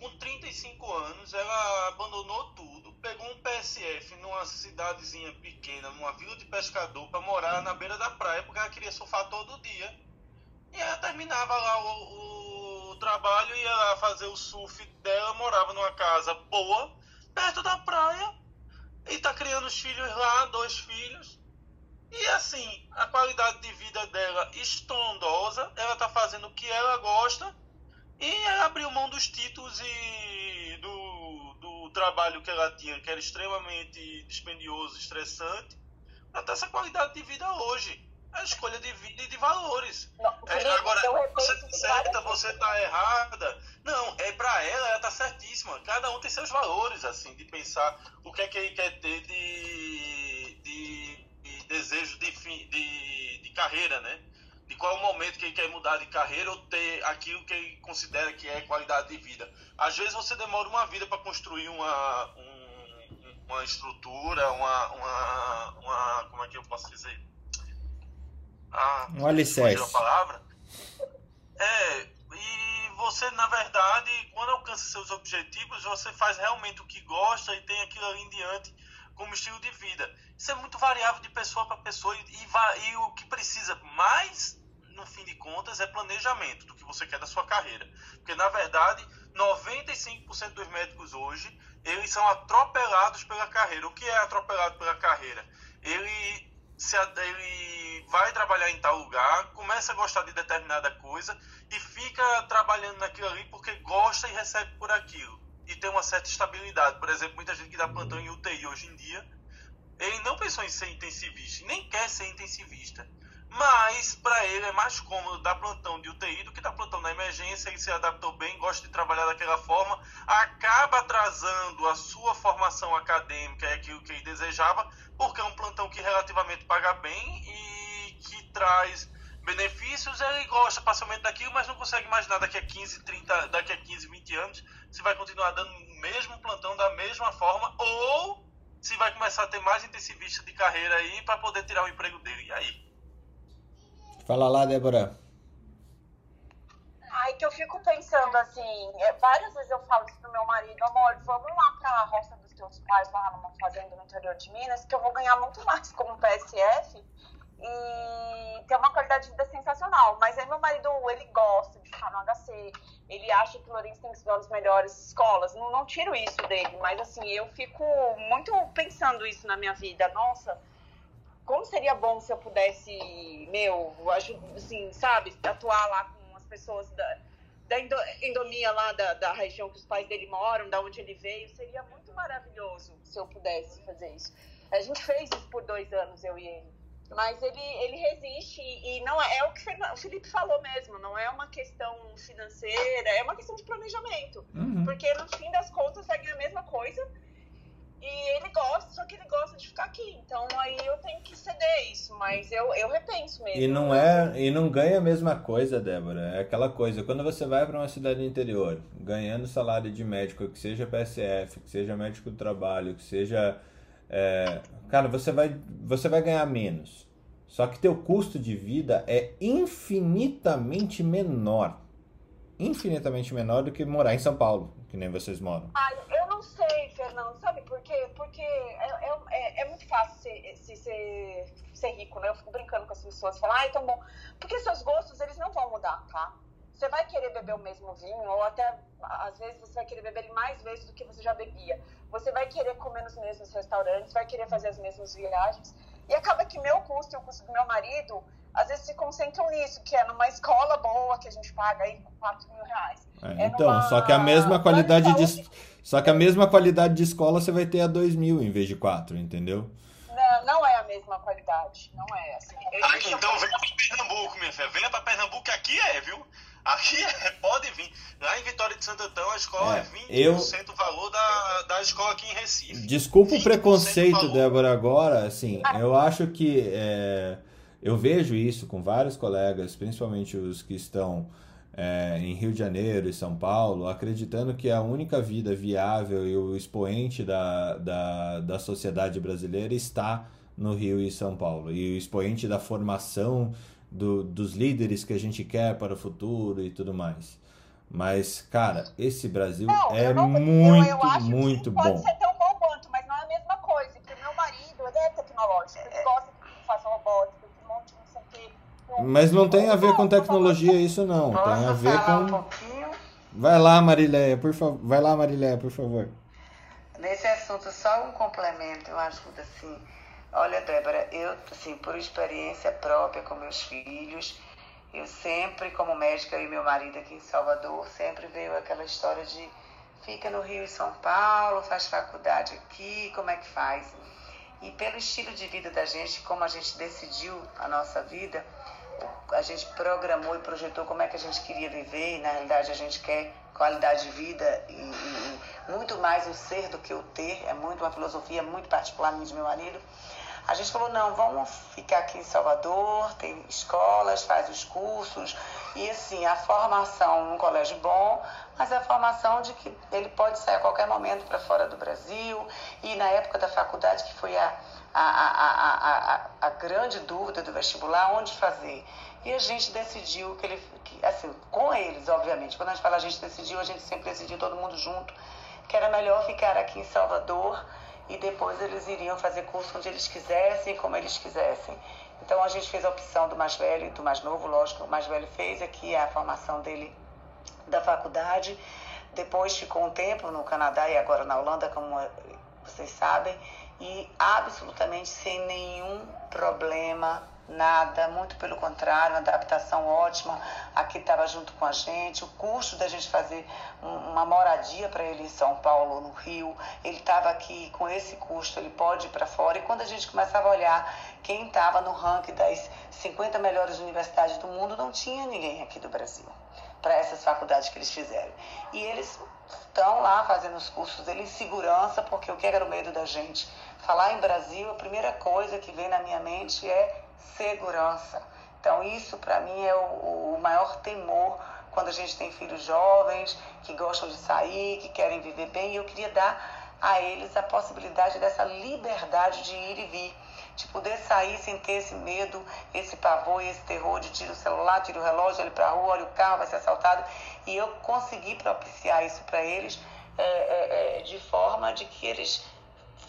Com 35 anos, ela abandonou tudo, pegou um PSF numa cidadezinha pequena, numa vila de pescador, para morar na beira da praia, porque ela queria surfar todo dia. E ela terminava lá o, o trabalho, ia lá fazer o surf dela, morava numa casa boa, perto da praia, e tá criando os filhos lá, dois filhos. E assim, a qualidade de vida dela estrondosa, ela tá fazendo o que ela gosta e ela abriu mão dos títulos e do, do trabalho que ela tinha, que era extremamente dispendioso, estressante, para ter essa qualidade de vida hoje. É a escolha de vida e de valores. Não, É, agora, você tá certa, você tá errada. Não, é pra ela, ela tá certíssima. Cada um tem seus valores, assim, de pensar o que é que ele quer ter de desejo de, fim, de, de carreira, né? De qual é o momento que ele quer mudar de carreira ou ter aquilo que ele considera que é qualidade de vida. Às vezes você demora uma vida para construir uma, um- uma estrutura, uma, uma, uma. Como é que eu posso dizer? Ah, Um alicerce. fugiu a palavra. É, e você, na verdade, quando alcança seus objetivos, você faz realmente o que gosta e tem aquilo ali em diante como estilo de vida. Isso é muito variável de pessoa para pessoa e, e o que precisa mais, no fim de contas, é planejamento do que você quer da sua carreira. Porque, na verdade, 95% dos médicos hoje, eles são atropelados pela carreira. O que é atropelado pela carreira? Ele se ele vai trabalhar em tal lugar, começa a gostar de determinada coisa e fica trabalhando naquilo ali porque gosta e recebe por aquilo. E tem uma certa estabilidade. Por exemplo, muita gente que dá plantão em UTI hoje em dia, ele não pensou em ser intensivista, nem quer ser intensivista. Mas para ele é mais cômodo dar plantão de UTI do que dar plantão na emergência. Ele se adaptou bem, gosta de trabalhar daquela forma, acaba atrasando a sua formação acadêmica e aquilo que ele desejava, porque é um plantão que relativamente paga bem e que traz benefícios. Ele gosta parcialmente daquilo, mas não consegue imaginar daqui a 15, 30, daqui a 15, 20 anos se vai continuar dando o mesmo plantão da mesma forma ou se vai começar a ter mais intensivista de carreira aí para poder tirar o emprego dele. E aí? Fala lá, Débora. Ai, que eu fico pensando assim, é, várias vezes eu falo isso pro meu marido, amor, vamos lá pra roça dos teus pais, lá numa fazenda no interior de Minas, que eu vou ganhar muito mais como PSF e ter uma qualidade de vida sensacional. Mas aí meu marido, ele gosta de ficar no HC, ele acha que Lourenço tem que estudar nas melhores escolas. Não, não tiro isso dele, mas assim, eu fico muito pensando isso na minha vida. Nossa, como seria bom se eu pudesse, meu, assim, sabe, atuar lá com as pessoas da, da endo- endomia lá da, da região que os pais dele moram, da onde ele veio. Seria muito maravilhoso se eu pudesse fazer isso. A gente fez isso por dois anos, eu e ele. Mas ele, ele resiste e não é, é o que o Felipe falou mesmo, não é uma questão financeira, é uma questão de planejamento. Uhum. Porque no fim das contas vai ganhar a mesma coisa. E ele gosta, só que ele gosta de ficar aqui. Então aí eu tenho que ceder isso, mas eu, eu repenso mesmo. E não é, e não ganha a mesma coisa, Débora. É aquela coisa, quando você vai para uma cidade interior, ganhando salário de médico, que seja PSF, que seja médico do trabalho, que seja é, cara, você vai você vai ganhar menos. Só que teu custo de vida é infinitamente menor. Infinitamente menor do que morar em São Paulo, que nem vocês moram. Ai, eu não sei, Fernando, sabe por quê? Porque é, é, é- é muito fácil ser, se- ser, ser rico, né? Eu fico brincando com as pessoas, falam, ai, tão bom. Porque seus gostos, eles não vão mudar, tá? Você vai querer beber o mesmo vinho, ou até, às vezes, você vai querer beber ele mais vezes do que você já bebia. Você vai querer comer nos mesmos restaurantes, vai querer fazer as mesmas viagens. E acaba que meu custo e o custo do meu marido, às vezes, se concentram nisso, que é numa escola boa, que a gente paga aí 4 mil reais. É, É então, numa- só que a mesma qualidade de só que a mesma qualidade de escola você vai ter a 2 mil em vez de 4, entendeu? Não, não é a mesma qualidade, não é assim. Eu- Ah, então venha pra Pernambuco, minha filha. Venha pra Pernambuco, que aqui é, viu? Aqui é, pode vir. Lá em Vitória de Santo Antão, a escola É, é, 20% eu- o valor da, da escola aqui em Recife. Desculpa o 20% preconceito. Débora, agora, assim, eu acho que é, eu vejo isso com vários colegas, principalmente os que estão é, em Rio de Janeiro e São Paulo, acreditando que a única vida viável e o expoente da, da, da sociedade brasileira está no Rio e São Paulo. E o expoente da formação do, dos líderes que a gente quer para o futuro e tudo mais. Mas, cara, esse Brasil Não, é eu não- eu- muito, eu acho muito que pode bom. ser tão bom quanto, mas não é a mesma coisa. Porque meu marido, ele é tecnológico, ele gosta que faça robótica, que monte não sei o quê. Mas não tem a ver com tecnologia isso não, tem a Posso ver falar um com... pouquinho? Vai lá, Marileia, por favor. Vai lá, Marileia, por favor. Nesse assunto, só um complemento, eu acho que assim, olha, Débora, eu, assim, por experiência própria com meus filhos, eu sempre, como médica e meu marido aqui em Salvador, sempre veio aquela história de fica no Rio e São Paulo, faz faculdade aqui, como é que faz? E pelo estilo de vida da gente, como a gente decidiu a nossa vida, a gente programou e projetou como é que a gente queria viver, e na realidade a gente quer qualidade de vida e, e- e muito mais o ser do que o ter, é muito uma filosofia muito particular minha de meu marido. A gente falou, não, vamos ficar aqui em Salvador, tem escolas, faz os cursos, e assim, a formação num colégio bom, mas a formação de que ele pode sair a qualquer momento para fora do Brasil, e na época da faculdade, que foi a, a, a, a, a, a, a grande dúvida do vestibular, onde fazer. E a gente decidiu que ele, que, assim, com eles, obviamente, quando a gente fala a gente decidiu, a gente sempre decidiu todo mundo junto, que era melhor ficar aqui em Salvador e depois eles iriam fazer curso onde eles quisessem, como eles quisessem. Então a gente fez a opção do mais velho e do mais novo, lógico, o mais velho fez aqui a formação dele da faculdade. Depois ficou um tempo no Canadá e agora na Holanda, como vocês sabem, e absolutamente sem nenhum problema, nada, muito pelo contrário, uma adaptação ótima. Aqui estava junto com a gente, o custo da gente fazer um- uma moradia para ele em São Paulo, no Rio, ele estava aqui com esse custo, ele pode ir para fora. E quando a gente começava a olhar quem estava no ranking das 50 melhores universidades do mundo, não tinha ninguém aqui do Brasil para essas faculdades que eles fizeram. E eles estão lá fazendo os cursos dele em segurança, porque o que era o medo da gente? Falar em Brasil, a primeira coisa que vem na minha mente é segurança. Então, isso para mim é o, o maior temor quando a gente tem filhos jovens que gostam de sair, que querem viver bem. E eu queria dar a eles a possibilidade dessa liberdade de ir e vir, de poder sair sem ter esse medo, esse pavor e esse terror de tira o celular, tira o relógio, olha para a rua, olha o carro, vai ser assaltado. E eu consegui propiciar isso para eles é, é, é, de forma de que eles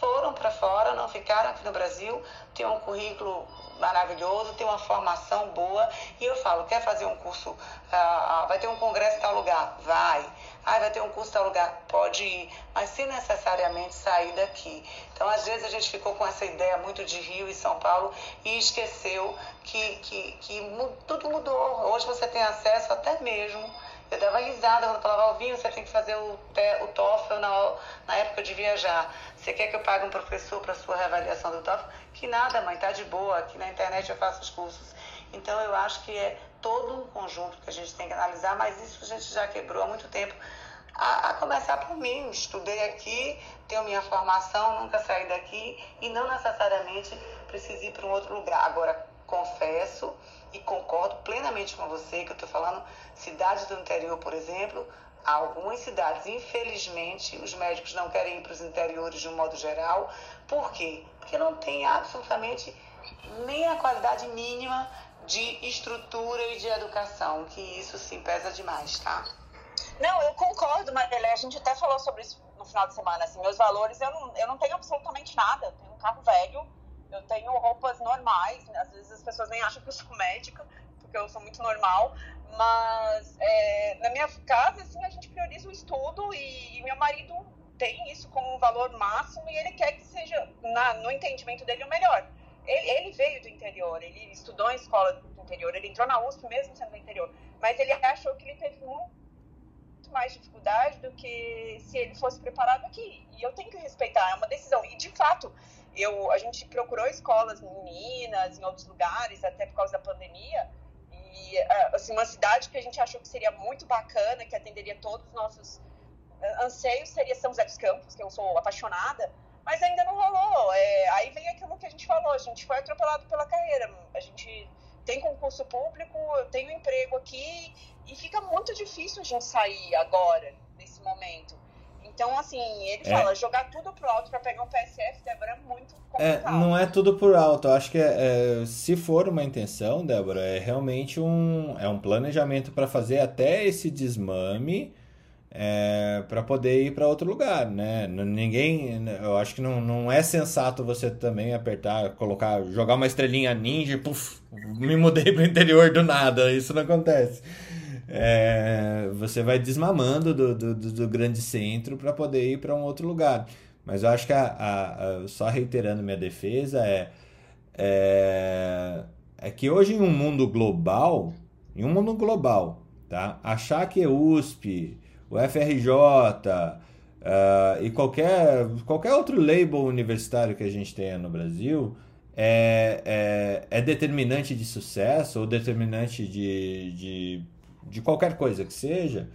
foram para fora, não ficaram aqui no Brasil, têm um currículo maravilhoso, têm uma formação boa. E eu falo, quer fazer um curso, ah, ah, vai ter um congresso em tal lugar? Vai. Ah, vai ter um curso em tal lugar? Pode ir. Mas sem necessariamente sair daqui. Então, às vezes, a gente ficou com essa ideia muito de Rio e São Paulo e esqueceu que, que, que tudo mudou. Hoje você tem acesso até mesmo eu dava risada quando falava, Alvinho, você tem que fazer o, o TOEFL na, na época de viajar. Você quer que eu pague um professor para sua reavaliação do TOEFL? Que nada, mãe, tá de boa. Aqui na internet eu faço os cursos. Então eu acho que é todo um conjunto que a gente tem que analisar, mas isso a gente já quebrou há muito tempo. A, a começar por mim, estudei aqui, tenho minha formação, nunca saí daqui e não necessariamente preciso ir para um outro lugar. Agora, confesso e concordo plenamente com você que eu estou falando, cidades do interior, por exemplo, algumas cidades, infelizmente, os médicos não querem ir para os interiores de um modo geral. Por quê? Porque não tem absolutamente nem a qualidade mínima de estrutura e de educação, que isso sim pesa demais, tá? Não, eu concordo, Marilé. A gente até falou sobre isso no final de semana. Assim, meus valores, eu não, eu não tenho absolutamente nada. Eu tenho um carro velho, eu tenho roupas normais. Às vezes as pessoas nem acham que eu sou médica, porque eu sou muito normal. Mas é, na minha casa, assim, a gente prioriza o estudo e, e meu marido tem isso como um valor máximo e ele quer que seja, na, no entendimento dele, o melhor. Ele, ele veio do interior, ele estudou em escola do interior, ele entrou na USP mesmo sendo do interior, mas ele achou que ele teve muito mais dificuldade do que se ele fosse preparado aqui. E eu tenho que respeitar, é uma decisão. E de fato, eu, a gente procurou escolas em Minas, em outros lugares, até por causa da pandemia. E assim, uma cidade que a gente achou que seria muito bacana, que atenderia todos os nossos anseios, seria São José dos Campos, que eu sou apaixonada, mas ainda não rolou. É, aí vem aquilo que a gente falou, a gente foi atropelado pela carreira. A gente tem concurso público, eu tenho emprego aqui e fica muito difícil a gente sair agora, nesse momento. Então, assim, ele É. fala, jogar tudo pro alto pra pegar um PSF, Débora, é muito É, complicado. não é tudo por alto. Eu acho que é, é, se for uma intenção, Débora, é realmente um, é um planejamento para fazer até esse desmame é, para poder ir para outro lugar, né? Ninguém, eu acho que não, não é sensato você também apertar, colocar, jogar uma estrelinha ninja e puf, me mudei para o interior do nada. Isso não acontece. É, você vai desmamando do, do, do- grande centro para poder ir para um outro lugar. Mas eu acho que a, a- a- só reiterando minha defesa é, é é que hoje em um mundo global, em um mundo global, tá? Achar que USP, o FRJ, ah, e qualquer, qualquer outro label universitário que a gente tenha no Brasil é, é, é determinante de sucesso ou determinante de, de, de qualquer coisa que seja,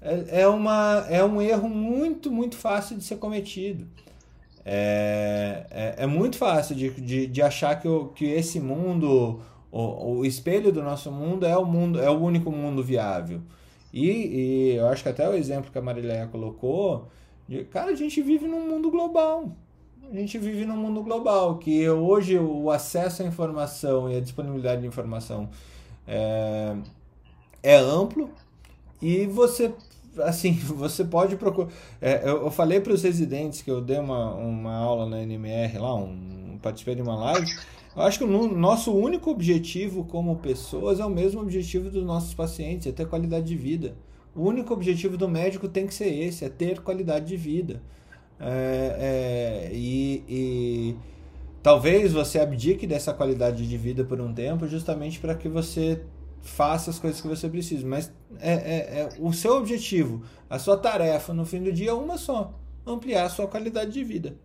é, é, uma, é um erro muito, muito fácil de ser cometido. É, é, é muito fácil de, de, de achar que, o, que esse mundo, o, o espelho do nosso mundo é o mundo, é o único mundo viável. E, e eu acho que até o exemplo que a Marileia colocou, de, cara, a gente vive num mundo global. A gente vive num mundo global, que hoje o acesso à informação e a disponibilidade de informação é, é amplo e você assim você pode procurar é, eu, eu falei para os residentes que eu dei uma, uma aula na NMR lá um, participei de uma live eu acho que o nosso único objetivo como pessoas é o mesmo objetivo dos nossos pacientes é ter qualidade de vida. O único objetivo do médico tem que ser esse é ter qualidade de vida. É, é, e, e talvez você abdique dessa qualidade de vida por um tempo justamente para que você faça as coisas que você precisa. Mas é, é, é o seu objetivo, a sua tarefa no fim do dia é uma só: ampliar a sua qualidade de vida.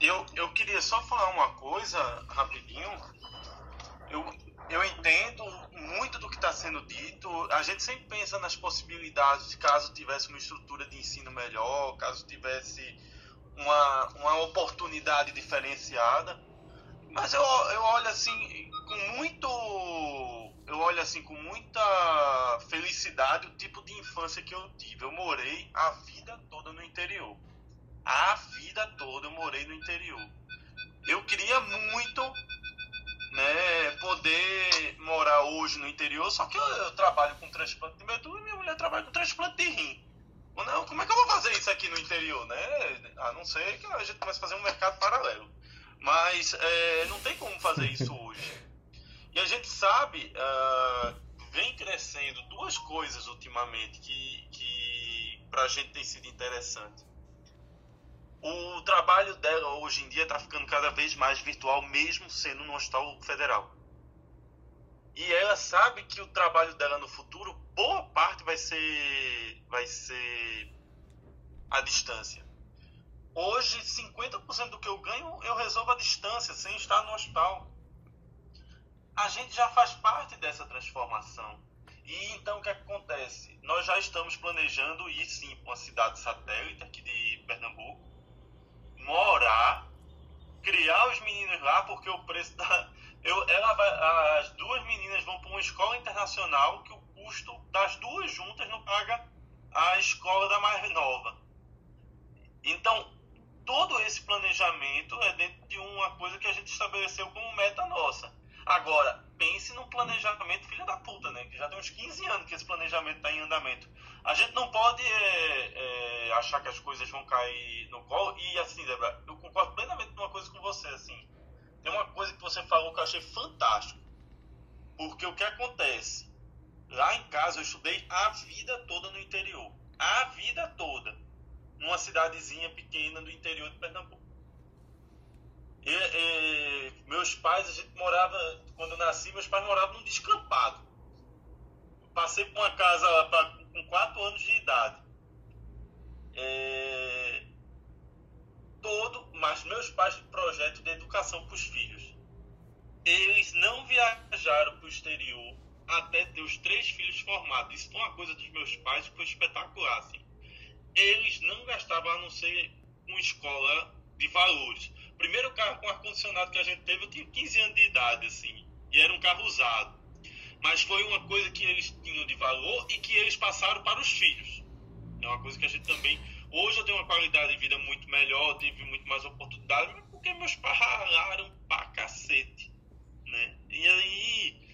Eu, eu queria só falar uma coisa rapidinho. Eu, eu entendo muito do que está sendo dito. A gente sempre pensa nas possibilidades caso tivesse uma estrutura de ensino melhor, caso tivesse uma, uma oportunidade diferenciada. Mas eu, eu olho assim com muito. Eu olho assim com muita felicidade o tipo de infância que eu tive. Eu morei a vida toda no interior. A vida toda eu morei no interior. Eu queria muito né, poder morar hoje no interior, só que eu, eu trabalho com transplante de medula e minha mulher trabalha com transplante de rim. Não, como é que eu vou fazer isso aqui no interior, né? A não ser que a gente comece a fazer um mercado paralelo. Mas é, não tem como fazer isso hoje. E a gente sabe, ah, vem crescendo duas coisas ultimamente que, que pra gente tem sido interessante. O trabalho dela hoje em dia está ficando cada vez mais virtual, mesmo sendo no Hospital Federal. E ela sabe que o trabalho dela no futuro, boa parte vai ser, vai ser à distância. Hoje, 50% do que eu ganho eu resolvo à distância, sem estar no hospital. A gente já faz parte dessa transformação. E então o que acontece? Nós já estamos planejando ir sim para uma cidade satélite aqui de Pernambuco, morar, criar os meninos lá, porque o preço da. Eu, ela vai, as duas meninas vão para uma escola internacional que o custo das duas juntas não paga a escola da mais nova. Então, todo esse planejamento é dentro de uma coisa que a gente estabeleceu como meta nossa. Agora, pense num planejamento filha da puta, né? Que já tem uns 15 anos que esse planejamento está em andamento. A gente não pode é, é, achar que as coisas vão cair no colo. E assim, Débora, eu concordo plenamente com uma coisa com você, assim. Tem uma coisa que você falou que eu achei fantástico. Porque o que acontece? Lá em casa eu estudei a vida toda no interior. A vida toda. Numa cidadezinha pequena do interior de Pernambuco. E, e, meus pais, a gente morava, quando eu nasci, meus pais moravam num descampado. Passei por uma casa pra, com 4 anos de idade. É, todo, mas meus pais projeto de educação para os filhos. Eles não viajaram para o exterior até ter os três filhos formados. Isso foi uma coisa dos meus pais que foi espetacular. Assim. Eles não gastavam a não ser uma escola de valores. Primeiro carro com ar-condicionado que a gente teve, eu tinha 15 anos de idade, assim, e era um carro usado. mas foi uma coisa que eles tinham de valor e que eles passaram para os filhos. É uma coisa que a gente também. Hoje eu tenho uma qualidade de vida muito melhor, tive muito mais oportunidade, mas porque meus pais ralaram pra cacete. Né? E aí,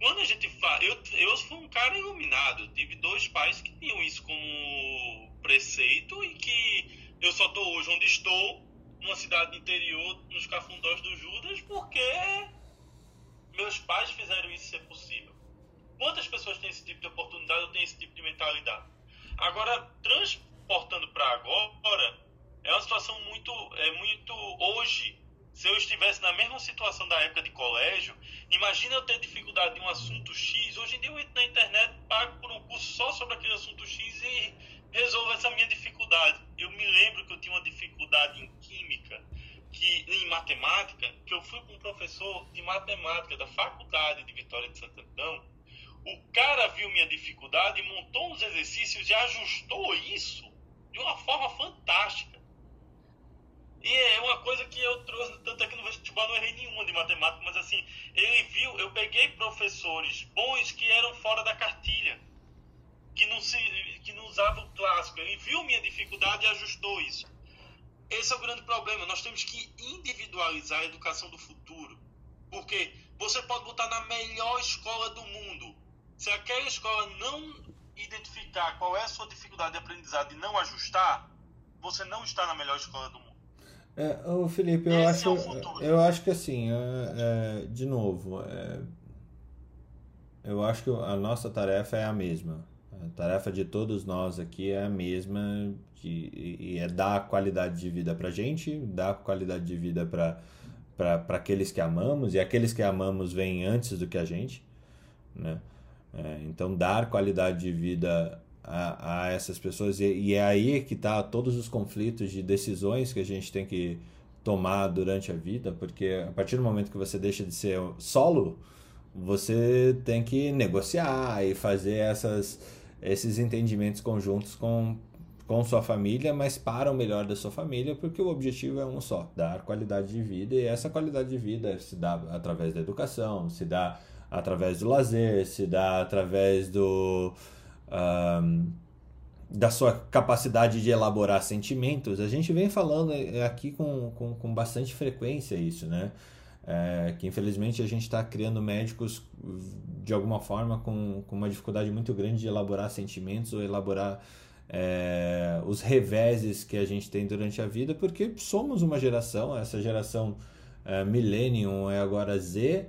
quando a gente fala. Eu, eu fui um cara iluminado, tive dois pais que tinham isso como preceito e que eu só estou hoje onde estou, numa cidade interior, nos cafundós do Judas, porque meus pais fizeram isso ser possível. Quantas pessoas têm esse tipo de oportunidade ou têm esse tipo de mentalidade? Agora, transportando para agora, é uma situação muito, é muito hoje. Se eu estivesse na mesma situação da época de colégio, imagina eu ter dificuldade em um assunto X. Hoje em dia eu entro na internet, pago por um curso só sobre aquele assunto X e resolvo essa minha dificuldade. Eu me lembro que eu tinha uma dificuldade em química, que em matemática, que eu fui com um professor de matemática da faculdade de Vitória de Santo Antão. O cara viu minha dificuldade, montou uns exercícios e ajustou isso de uma forma fantástica. E é uma coisa que eu trouxe, tanto é que no vestibular não errei nenhuma de matemática, mas assim, ele viu, eu peguei professores bons que eram fora da cartilha, que não, se, clássico. Ele viu minha dificuldade e ajustou isso. Esse é o grande problema. Nós temos que individualizar a educação do futuro. Porque você pode botar na melhor escola do mundo. Se aquela escola não identificar qual é a sua dificuldade de aprendizado e não ajustar, você não está na melhor escola do mundo. É, ô Felipe, eu Esse acho, é o futuro. eu acho que assim, é, é, de novo, é, eu acho que a nossa tarefa é a mesma. A tarefa de todos nós aqui é a mesma de, e é dar qualidade de vida pra gente, dar qualidade de vida para para aqueles que amamos, e aqueles que amamos vêm antes do que a gente, né? É, então, dar qualidade de vida a, a essas pessoas, e, e é aí que tá todos os conflitos de decisões que a gente tem que tomar durante a vida, porque a partir do momento que você deixa de ser solo, você tem que negociar e fazer essas, esses entendimentos conjuntos com, com sua família, mas para o melhor da sua família, porque o objetivo é um só, dar qualidade de vida, e essa qualidade de vida se dá através da educação, se dá através do lazer, se dá através do ahm, da sua capacidade de elaborar sentimentos. A gente vem falando aqui com, com, com bastante frequência isso, né? É, que infelizmente a gente está criando médicos de alguma forma com, com uma dificuldade muito grande de elaborar sentimentos ou elaborar é, os reveses que a gente tem durante a vida, porque somos uma geração, essa geração é, Millennium é agora Z,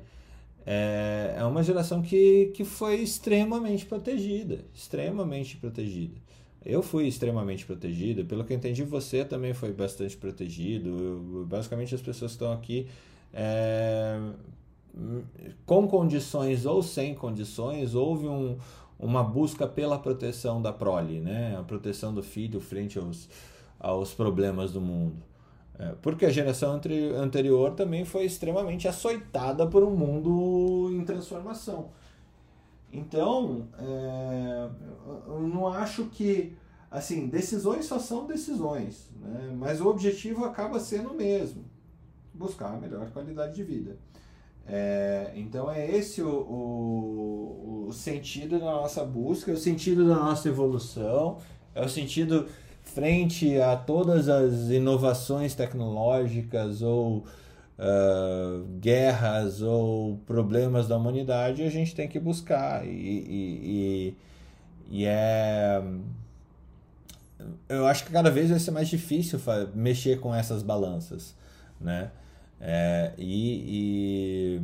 é, é uma geração que, que foi extremamente protegida, extremamente protegida. Eu fui extremamente protegido, pelo que eu entendi, você também foi bastante protegido. Eu- basicamente, as pessoas que estão aqui, é, com condições ou sem condições, houve um, uma busca pela proteção da prole, né? a proteção do filho frente aos, aos problemas do mundo. É, porque a geração anteri- anterior também foi extremamente açoitada por um mundo em transformação. Então, é, eu não acho que, assim, decisões só são decisões, né? mas o objetivo acaba sendo o mesmo, buscar a melhor qualidade de vida. É, então é esse o, o, o sentido da nossa busca, é o sentido da nossa evolução, é o sentido frente a todas as inovações tecnológicas ou ah, guerras ou problemas da humanidade, a gente tem que buscar. E, e, e, e é. Eu acho que cada vez vai ser mais difícil mexer com essas balanças, né? É, e, e-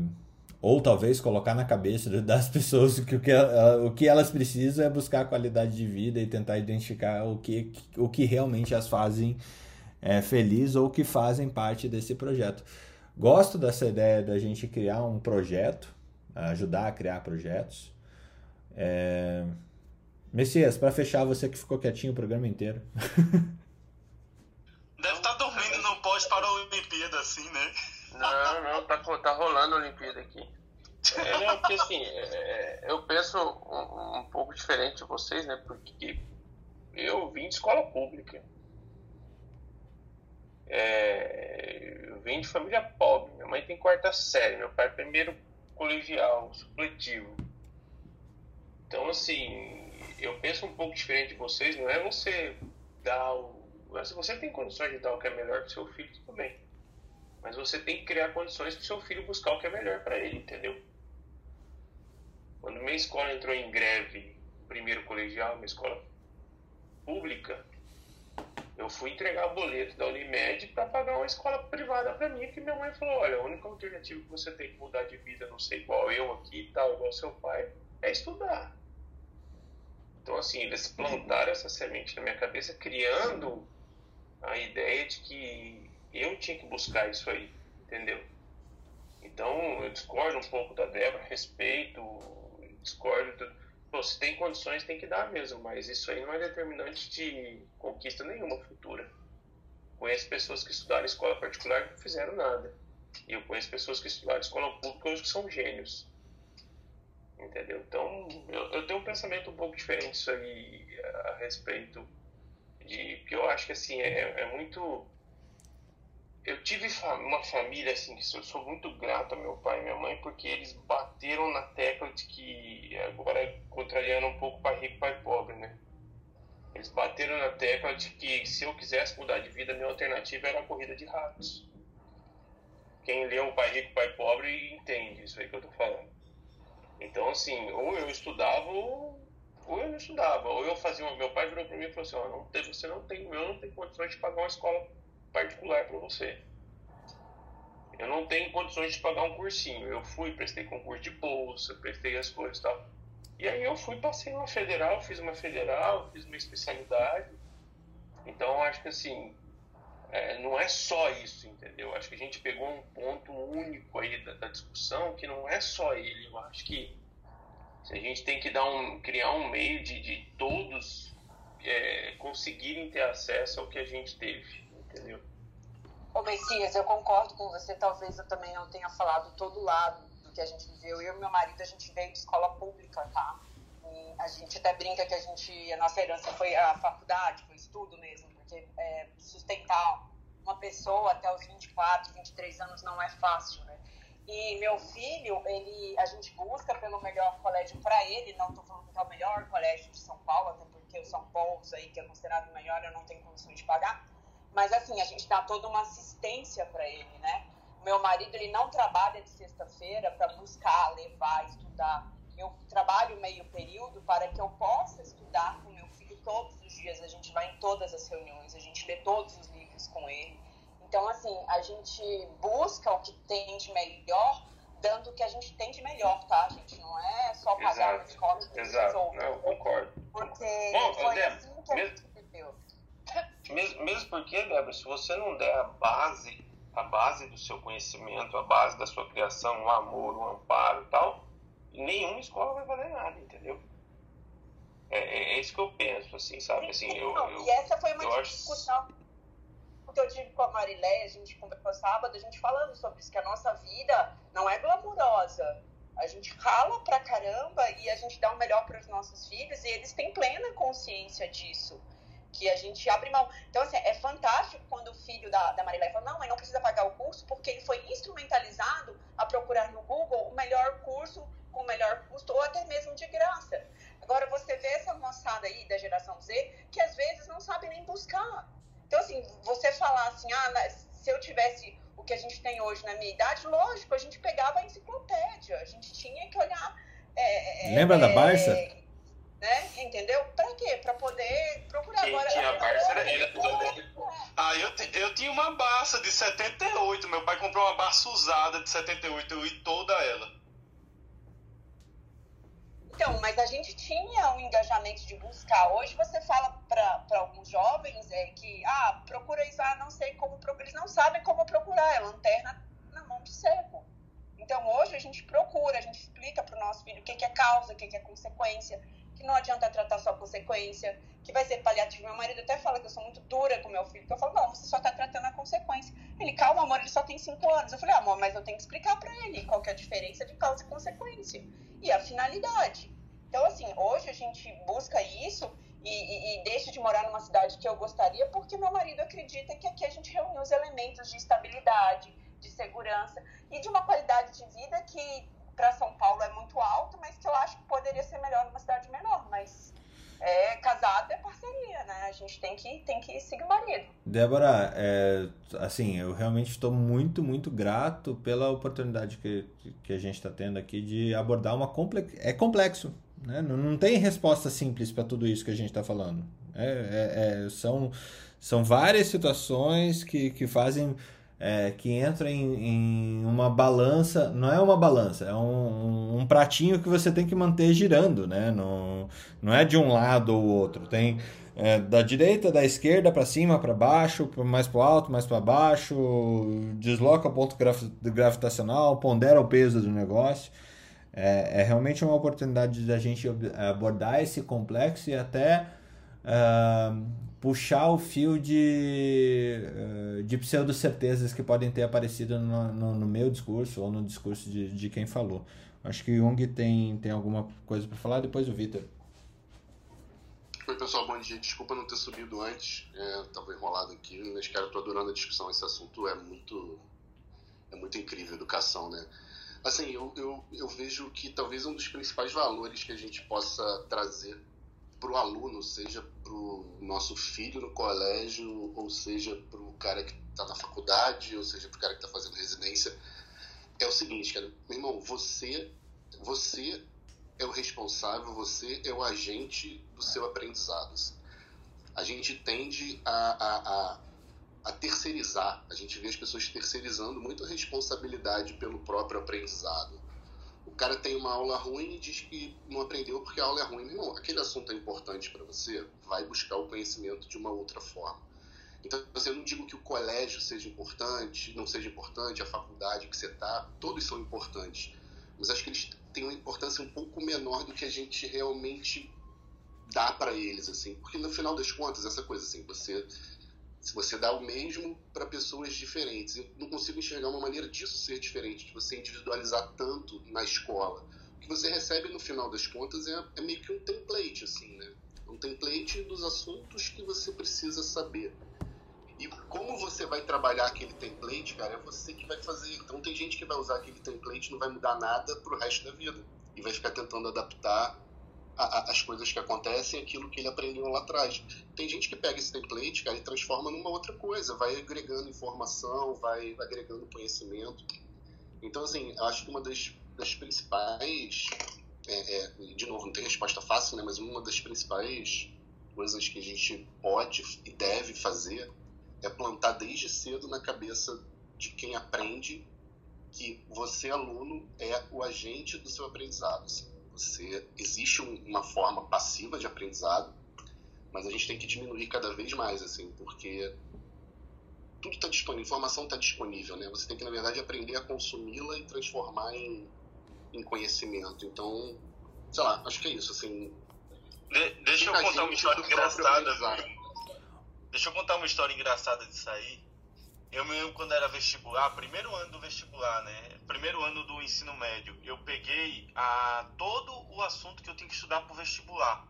ou talvez colocar na cabeça das pessoas que o que, o que elas precisam é buscar qualidade de vida e tentar identificar o que, o que realmente as fazem é, feliz ou que fazem parte desse projeto. Gosto dessa ideia da gente criar um projeto, ajudar a criar projetos. É... Messias, para fechar, você que ficou quietinho o programa inteiro. Deve estar dormindo no pós para a Olimpíada, assim, né? Não, não, tá, tá rolando a Olimpíada aqui. É, não, porque assim, é, eu penso um, um pouco diferente de vocês, né? Porque eu vim de escola pública. É, eu vim de família pobre. Minha mãe tem quarta série, meu pai primeiro colegial, supletivo. Então, assim, eu penso um pouco diferente de vocês, não é você dar o. Se você tem condições de dar o que é melhor para seu filho, tudo bem. Mas você tem que criar condições para seu filho buscar o que é melhor para ele, entendeu? Quando minha escola entrou em greve, primeiro colegial, minha escola pública, eu fui entregar boleto da Unimed para pagar uma escola privada para mim, que minha mãe falou, olha, a única alternativa que você tem que mudar de vida, não sei igual eu aqui, tal, igual seu pai, é estudar. Então, assim, eles plantaram essa semente na minha cabeça, criando a ideia de que eu tinha que buscar isso aí, entendeu? Então, eu discordo um pouco da Débora, respeito, discordo. Do... Pô, se tem condições, tem que dar mesmo, mas isso aí não é determinante de conquista nenhuma futura. Conheço pessoas que estudaram escola particular e não fizeram nada. E eu conheço pessoas que estudaram escola pública hoje que são gênios. Entendeu? Então, eu, eu tenho um pensamento um pouco diferente isso aí a respeito de. que eu acho que assim, é, é muito. Eu tive uma família assim, que eu sou muito grato a meu pai e minha mãe, porque eles bateram na tecla de que. agora contrariando um pouco pai rico pai pobre, né? Eles bateram na tecla de que se eu quisesse mudar de vida, minha alternativa era a corrida de ratos. Quem leu o Pai Rico, Pai Pobre entende isso aí que eu tô falando. Então, assim, ou eu estudava ou, ou eu não estudava. Ou eu fazia. Meu pai virou para mim e falou assim, oh, não, você não tem, eu não tenho condições de pagar uma escola particular para você. Eu não tenho condições de pagar um cursinho. Eu fui, prestei concurso de bolsa, prestei as coisas e tal. E aí eu fui, passei uma federal, fiz uma federal, fiz uma especialidade. Então, acho que assim, é, não é só isso, entendeu? Acho que a gente pegou um ponto único aí da, da, discussão que não é só ele. Eu acho que a gente tem que dar um, criar um meio de, de todos é, conseguirem ter acesso ao que a gente teve, entendeu? Ô Messias, eu concordo com você. Talvez eu também não tenha falado todo lado do que a gente viveu. Eu e meu marido, a gente veio de escola pública, tá? E a gente até brinca que a gente, a nossa herança foi a faculdade, foi estudo mesmo porque é, sustentar uma pessoa até os 24, 23 anos não é fácil, né? E meu filho, ele, a gente busca pelo melhor colégio para ele, não estou falando que é o melhor colégio de São Paulo, até porque o São Paulo, aí, que é considerado melhor, eu não tenho condições de pagar. Mas assim, a gente dá toda uma assistência para ele, né? Meu marido, ele não trabalha de sexta-feira para buscar, levar, estudar. Eu trabalho meio período para que eu possa estudar com meu filho todos os dias. A gente vai em todas as reuniões, a gente lê todos os livros com ele. Então, assim, a gente busca o que tem de melhor, dando o que a gente tem de melhor, tá, gente? Não é só pagar Exato. uma escola Exato. Não, eu concordo. Porque Bom, foi Débora, assim que a mesmo- gente viveu. Mesmo, mesmo porque, Débora, se você não der a base, a base do seu conhecimento, a base da sua criação, o amor, o amparo e tal, nenhuma escola vai valer nada, entendeu? É, é, é isso que eu penso, assim, sabe? Assim, eu, Não, eu, e essa foi uma eu acho- discussão que eu tive com a Marilé, a gente conversou sábado, a gente falando sobre isso, que a nossa vida não é glamurosa. A gente rala pra caramba e a gente dá o melhor para os nossos filhos e eles têm plena consciência disso. Que a gente abre mão. Então, assim, é fantástico quando o filho da, da Marilé fala: não, mas não precisa pagar o curso porque ele foi instrumentalizado a procurar no Google o melhor curso com o melhor custo ou até mesmo de graça. Agora, você vê essa moçada aí da geração Z que às vezes não sabe nem buscar. Então, assim, você falar assim, ah, se eu tivesse o que a gente tem hoje na minha idade, lógico, a gente pegava a enciclopédia, a gente tinha que olhar. é, é, Lembra da é, Barça? Né? Entendeu? Pra quê? Pra poder procurar Quem agora. tinha Barça era ele. Ah, eu, eu tinha uma Barça de 78. Meu pai comprou uma Barça usada de 78. Eu li toda ela. Então, mas a gente tinha um engajamento de buscar. Hoje você fala para alguns jovens é, que, ah, procura isso, ah, não sei como procurar. Eles não sabem como procurar, é lanterna na mão do cego. Então, hoje a gente procura, a gente explica para o nosso filho o que, que é causa, o que, que é consequência, que não adianta tratar só a consequência, que vai ser paliativo. Meu marido até fala que eu sou muito dura com meu filho, que eu falo, não, você só está tratando a consequência. Ele, calma, amor, ele só tem cinco anos. Eu falei, ah, amor, mas eu tenho que explicar para ele qual que é a diferença de causa e consequência. E a finalidade. Então, assim, hoje a gente busca isso e, e, e deixa de morar numa cidade que eu gostaria, porque meu marido acredita que aqui a gente reúne os elementos de estabilidade, de segurança e de uma qualidade de vida que para São Paulo é muito alto, mas que eu acho que poderia ser melhor numa cidade menor. Mas é, casado é parceria, né? A gente tem que, tem que seguir o marido. Débora, é, assim, eu realmente estou muito, muito grato pela oportunidade que, que a gente está tendo aqui de abordar uma. É complexo, né? Não, não tem resposta simples para tudo isso que a gente está falando. É, é, é, são, são várias situações que, que fazem é, que entra em, em, uma balança, não é uma balança, é um, um, pratinho que você tem que manter girando, né? Não, não é de um lado ou outro. Tem é, da direita, da esquerda para cima, para baixo, mais para alto, mais para baixo, desloca o ponto gravitacional, pondera o peso do negócio. É, é realmente uma oportunidade da gente abordar esse complexo e até uh, puxar o fio de, uh, de pseudo-certezas que podem ter aparecido no, no, no, meu discurso ou no discurso de, de quem falou. Acho que o Jung tem, tem alguma coisa para falar, depois o Vitor. Oi, pessoal, bom dia. Desculpa não ter subido antes, é, tava enrolado aqui, mas, cara, tô adorando a discussão. Esse assunto é muito, é muito incrível, educação, né? Assim, eu, eu, eu vejo que talvez um dos principais valores que a gente possa trazer para o aluno, seja para o nosso filho no colégio, ou seja para o cara que está na faculdade, ou seja para o cara que está fazendo residência, é o seguinte, cara, meu irmão, você, você é o responsável, você é o agente do seu aprendizado. A gente tende a, a, a, a terceirizar, a gente vê as pessoas terceirizando muito a responsabilidade pelo próprio aprendizado cara tem uma aula ruim e diz que não aprendeu porque a aula é ruim. Não, aquele assunto é importante para você, vai buscar o conhecimento de uma outra forma. Então, eu não digo que o colégio seja importante, não seja importante, a faculdade que você está, todos são importantes. Mas acho que eles têm uma importância um pouco menor do que a gente realmente dá para eles, assim. Porque no final das contas, essa coisa assim, você se você dá o mesmo para pessoas diferentes. Eu não consigo enxergar uma maneira disso ser diferente, de você individualizar tanto na escola. O que você recebe no final das contas é, é meio que um template, assim, né? Um template dos assuntos que você precisa saber. E como você vai trabalhar aquele template, cara, é você que vai fazer. Então tem gente que vai usar aquele template não vai mudar nada pro resto da vida. E vai ficar tentando adaptar a, as coisas que acontecem, aquilo que ele aprendeu lá atrás. Tem gente que pega esse template, cara, e transforma numa outra coisa, vai agregando informação, vai agregando conhecimento. Então, assim, acho que uma das, das principais. É, é, de novo, não tem resposta fácil, né? Mas uma das principais coisas que a gente pode e deve fazer é plantar desde cedo na cabeça de quem aprende que você, aluno, é o agente do seu aprendizado. Assim. Você existe uma forma passiva de aprendizado, mas a gente tem que diminuir cada vez mais, assim, porque tudo está disponível, informação está disponível, né? Você tem que na verdade aprender a consumi-la e transformar em, em conhecimento. Então, sei lá, acho que é isso, assim. De, deixa eu contar uma história engraçada. Deixa eu contar uma história engraçada disso aí. Eu me lembro quando era vestibular, primeiro ano do vestibular, né? Primeiro ano do ensino médio, eu peguei a, todo o assunto que eu tinha que estudar pro vestibular.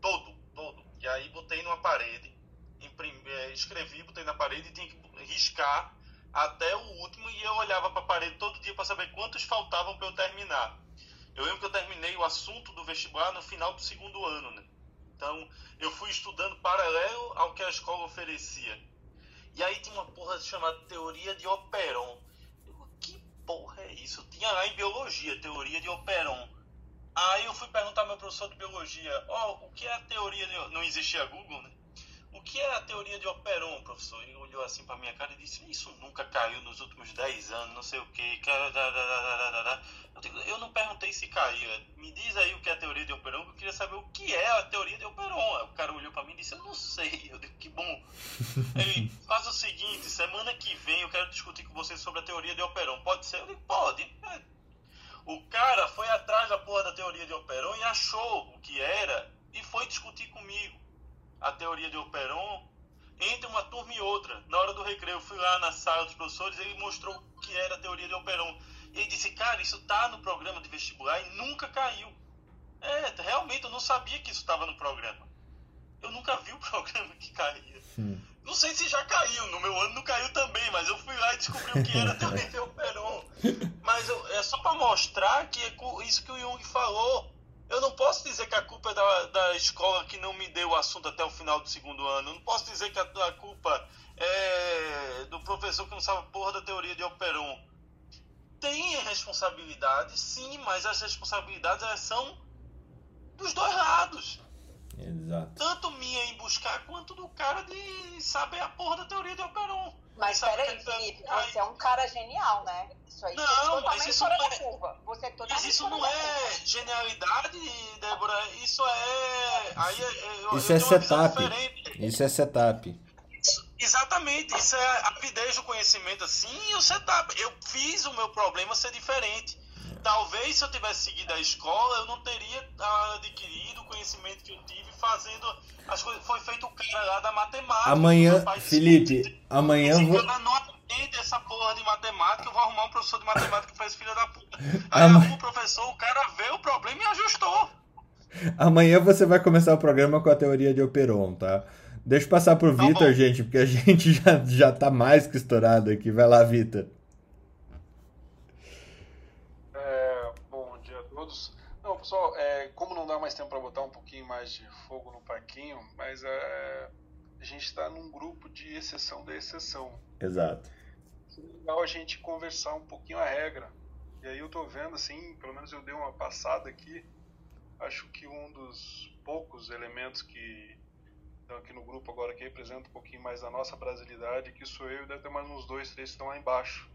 Todo, todo. E aí botei numa parede, imprimi, é, escrevi, botei na parede e tinha que riscar até o último e eu olhava para a parede todo dia para saber quantos faltavam para eu terminar. Eu lembro que eu terminei o assunto do vestibular no final do segundo ano, né? Então, eu fui estudando paralelo ao que a escola oferecia. E aí tinha uma porra chamada teoria de Operon. Eu, que porra é isso? Tinha lá em biologia, teoria de Operon. Aí eu fui perguntar ao meu professor de biologia, ó, oh, o que é a teoria de... Não existia Google, né? O que é a teoria de Operon, professor? Ele olhou assim para minha cara e disse: Isso nunca caiu nos últimos 10 anos, não sei o que. Eu, digo, eu não perguntei se caía. Me diz aí o que é a teoria de Operon, que eu queria saber o que é a teoria de Operon. O cara olhou para mim e disse: Eu não sei. Eu digo: Que bom. Ele faz o seguinte: semana que vem eu quero discutir com você sobre a teoria de Operon. Pode ser? Eu digo: Pode. É. O cara foi atrás da porra da teoria de Operon e achou o que era e foi discutir comigo a teoria de Operon entre uma turma e outra. Na hora do recreio, eu fui lá na sala dos professores e ele mostrou o que era a teoria de Operon. E ele disse, cara, isso tá no programa de vestibular e nunca caiu. É, realmente eu não sabia que isso estava no programa. Eu nunca vi o programa que caía. Hum. Não sei se já caiu, no meu ano não caiu também, mas eu fui lá e descobri o que era a teoria de Operon. Mas eu, é só só para mostrar que é isso que o Jung falou. Eu não posso dizer que a culpa é da, da escola que não me deu o assunto até o final do segundo ano. Eu não posso dizer que a, a culpa é do professor que não sabe a porra da teoria de Operon. Tem responsabilidade, sim, mas as responsabilidades elas são dos dois lados. Exato. Tanto minha em buscar quanto do cara de saber a porra da teoria de Operon. Mas peraí, Felipe, você é um cara genial, né? Isso aí Não, é mas totalmente isso fora não da é- curva. Você é Mas isso não da é genialidade, Débora. Isso é. Aí é- eu, Isso eu é setup. diferente. Isso é setup. Exatamente, isso é a avidez do conhecimento assim e o setup. Eu fiz o meu problema ser diferente. Talvez se eu tivesse seguido a escola, eu não teria adquirido o conhecimento que eu tive fazendo as coisas. Foi feito o cara lá da matemática. Amanhã, pai disse, Felipe, amanhã "Se vou. eu não aprende essa porra de matemática, eu vou arrumar um professor de matemática que faz filha da puta. Aí Ama- arruma o professor, o cara vê o problema e ajustou. Amanhã você vai começar o programa com a teoria de Operon, tá? Deixa eu passar pro Tá Vitor, gente, porque a gente já, já tá mais que estourado aqui. Vai lá, Vitor. É, bom dia a todos. Não, pessoal, é, como não dá mais tempo para botar um pouquinho mais de fogo no parquinho, mas é, a gente está num grupo de exceção da exceção. Exato. Seria legal a gente conversar um pouquinho a regra. E aí eu tô vendo, assim, pelo menos eu dei uma passada aqui, acho que um dos poucos elementos que estão aqui no grupo agora que representa um pouquinho mais da nossa brasilidade, que sou eu e deve ter mais uns dois, três que estão lá embaixo.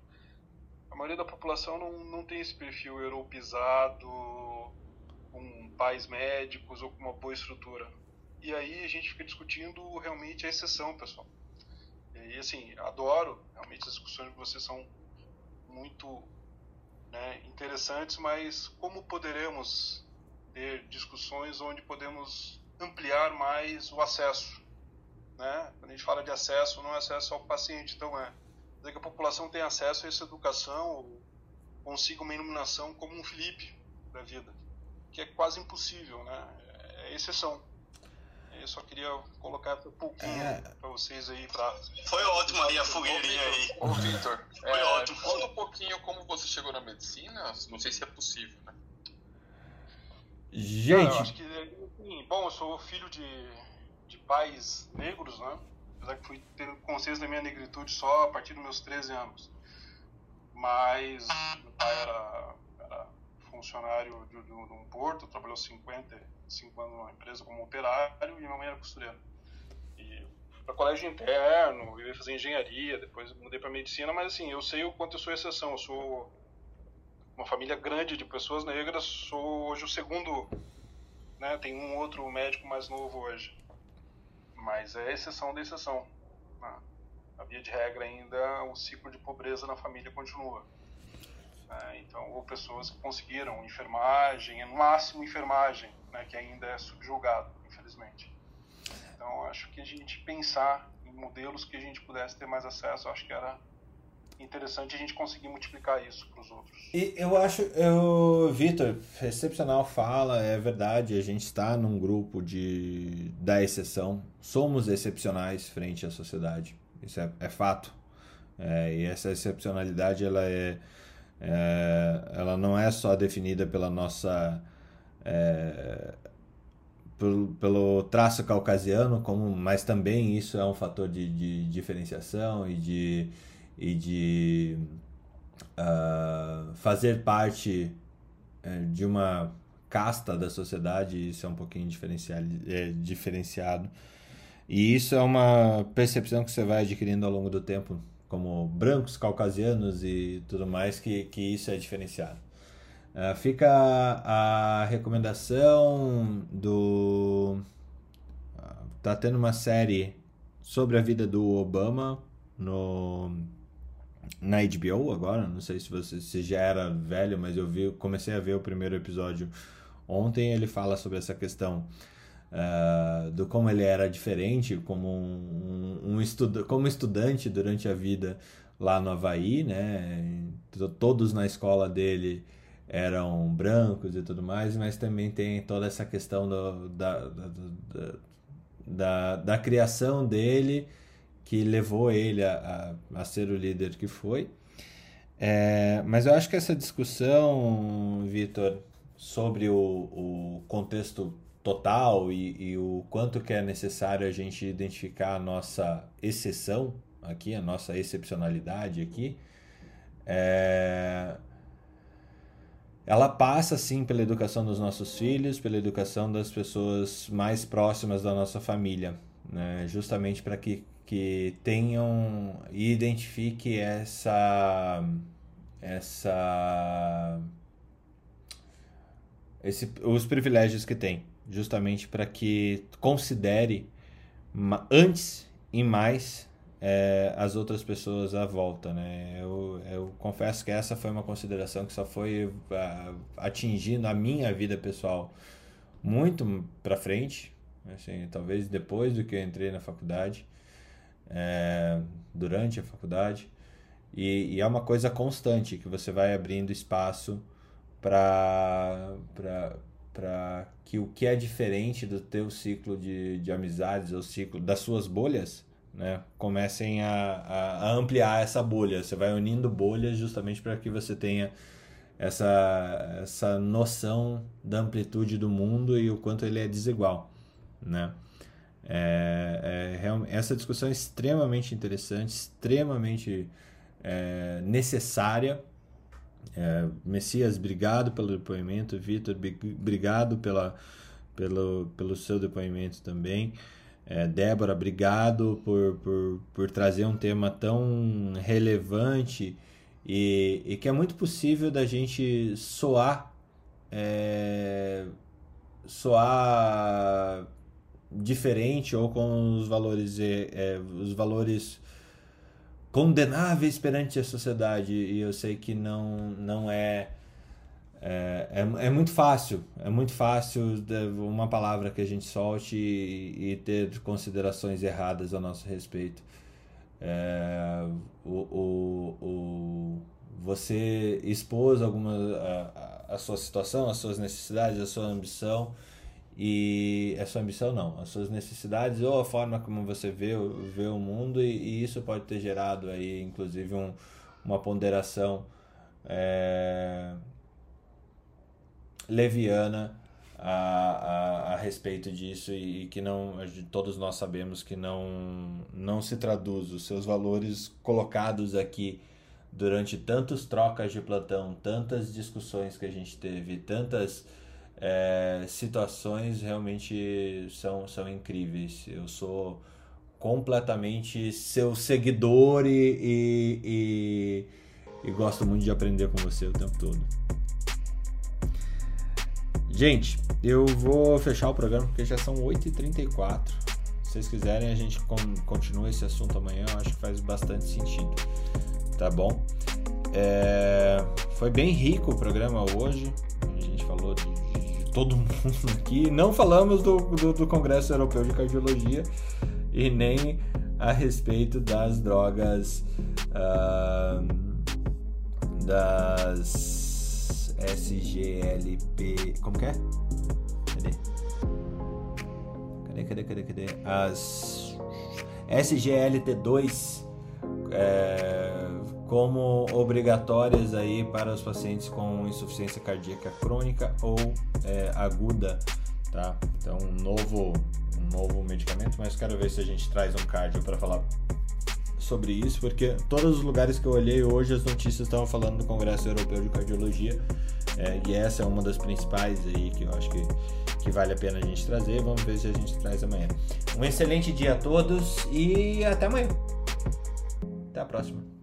A maioria da população não, não tem esse perfil europeizado, com pais médicos ou com uma boa estrutura. E aí a gente fica discutindo realmente a exceção, pessoal. E assim, adoro, realmente as discussões de vocês são muito né, interessantes, mas como poderemos ter discussões onde podemos ampliar mais o acesso? Né? Quando a gente fala de acesso, não é acesso ao paciente, então é dizer que a população tem acesso a essa educação ou consiga uma iluminação como um Felipe da vida, que é quase impossível, né? É exceção. Eu só queria colocar um pouquinho É. para vocês aí para Foi ótimo aí a fogueirinha aí. Ô, Victor, Foi é, ótimo. conta um pouquinho como você chegou na medicina. Não sei se é possível, né? Ah, eu Gente, acho que, assim, bom, eu sou filho de, de pais negros, né? Apesar que fui ter consciência da minha negritude só a partir dos meus 13 anos. Mas meu pai era, era funcionário de, de, de um porto, trabalhou 55 anos numa empresa como operário e minha mãe era costureira. E para colégio interno, eu ia fazer engenharia, depois mudei para medicina, mas assim, eu sei o quanto eu sou exceção. Eu sou uma família grande de pessoas negras, sou hoje o segundo né? Tem um outro médico mais novo hoje. Mas é exceção da exceção. né? A via de regra ainda, o ciclo de pobreza na família continua. né? então, ou pessoas que conseguiram enfermagem, no máximo enfermagem, né? que ainda é subjugado, infelizmente. Então, acho que a gente pensar em modelos que a gente pudesse ter mais acesso, acho que era interessante a gente conseguir multiplicar isso para os outros. E eu acho, eu, Vitor, excepcional fala, é verdade, a gente está num grupo de da exceção, somos excepcionais frente à sociedade, isso é, é fato. É, e essa excepcionalidade ela é, é, ela não é só definida pela nossa é, pelo, traço caucasiano, como, mas também isso é um fator de, de diferenciação e de e de ah, fazer parte eh, de uma casta da sociedade, isso é um pouquinho diferenciado, é, diferenciado. E isso é uma percepção que você vai adquirindo ao longo do tempo, como brancos, caucasianos e tudo mais, que, que isso é diferenciado. Ah, fica a, a recomendação do. ah, Tá tendo uma série sobre a vida do Obama no na HBO agora, não sei se você se já era velho, mas eu vi, comecei a ver o primeiro episódio ontem, ele fala sobre essa questão ah, do como ele era diferente como um, um estuda, como estudante durante a vida lá no Havaí, né? Todos na escola dele eram brancos e tudo mais, mas também tem toda essa questão do, da, da, da, da criação dele que levou ele a, a, a ser o líder que foi. É, mas eu acho que essa discussão, Vitor, sobre o, o contexto total e, e, o quanto que é necessário a gente identificar a nossa exceção aqui, a nossa excepcionalidade aqui, é... ela passa sim pela educação dos nossos filhos, pela educação das pessoas mais próximas da nossa família, né? justamente para que, que tenham e identifique essa essa esse, os privilégios que tem justamente para que considere antes e mais é, as outras pessoas à volta, né? Eu, eu confesso que essa foi uma consideração que só foi uh, atingindo a minha vida pessoal muito para frente, assim, talvez depois do que eu entrei na faculdade, é, durante a faculdade, e, e é uma coisa constante que você vai abrindo espaço para que o que é diferente do teu ciclo de, de amizades, ou ciclo das suas bolhas, né, comecem a, a, a ampliar essa bolha. Você vai unindo bolhas justamente para que você tenha essa, essa noção da amplitude do mundo e o quanto ele é desigual, né? É, é, essa discussão é extremamente interessante, extremamente é, necessária é, Messias, obrigado pelo depoimento. Vitor, obrigado pela, pelo, pelo seu depoimento também. É, Débora, obrigado por, por, por trazer um tema tão relevante e, e que é muito possível da gente soar, é, soar diferente ou com os valores, é, os valores condenáveis perante a sociedade. E eu sei que não não é é, é, é muito fácil é muito fácil uma palavra que a gente solte e, e ter considerações erradas a nosso respeito. É, o, o, o, você expôs alguma a, a sua situação as suas necessidades a sua ambição e a sua ambição não, as suas necessidades ou a forma como você vê, vê o mundo e, e isso pode ter gerado aí inclusive um, uma ponderação é, leviana a, a, a, respeito disso e, e que não todos nós sabemos que não não se traduz os seus valores colocados aqui durante tantas trocas de plantão, tantas discussões que a gente teve, tantas é, situações realmente são, são incríveis. Eu sou completamente seu seguidor e, e, e, e gosto muito de aprender com você o tempo todo. Gente, eu vou fechar o programa porque já são 8h34. Se vocês quiserem, a gente continua esse assunto amanhã. Eu acho que faz bastante sentido. Tá bom? É... Foi bem rico o programa hoje. A gente falou de todo mundo aqui. Não falamos do, do, do Congresso Europeu de Cardiologia e nem a respeito das drogas uh, das SGLP. Como que é? Cadê? Cadê, cadê, cadê, cadê? As SGLT2 é, como obrigatórias aí para os pacientes com insuficiência cardíaca crônica ou é, aguda, tá? Então, um novo, um novo medicamento, mas quero ver se a gente traz um cardio para falar sobre isso, porque todos os lugares que eu olhei hoje as notícias estavam falando do Congresso Europeu de Cardiologia, é, e essa é uma das principais aí que eu acho que, que vale a pena a gente trazer. Vamos ver se a gente traz amanhã. Um excelente dia a todos e até amanhã. Até a próxima.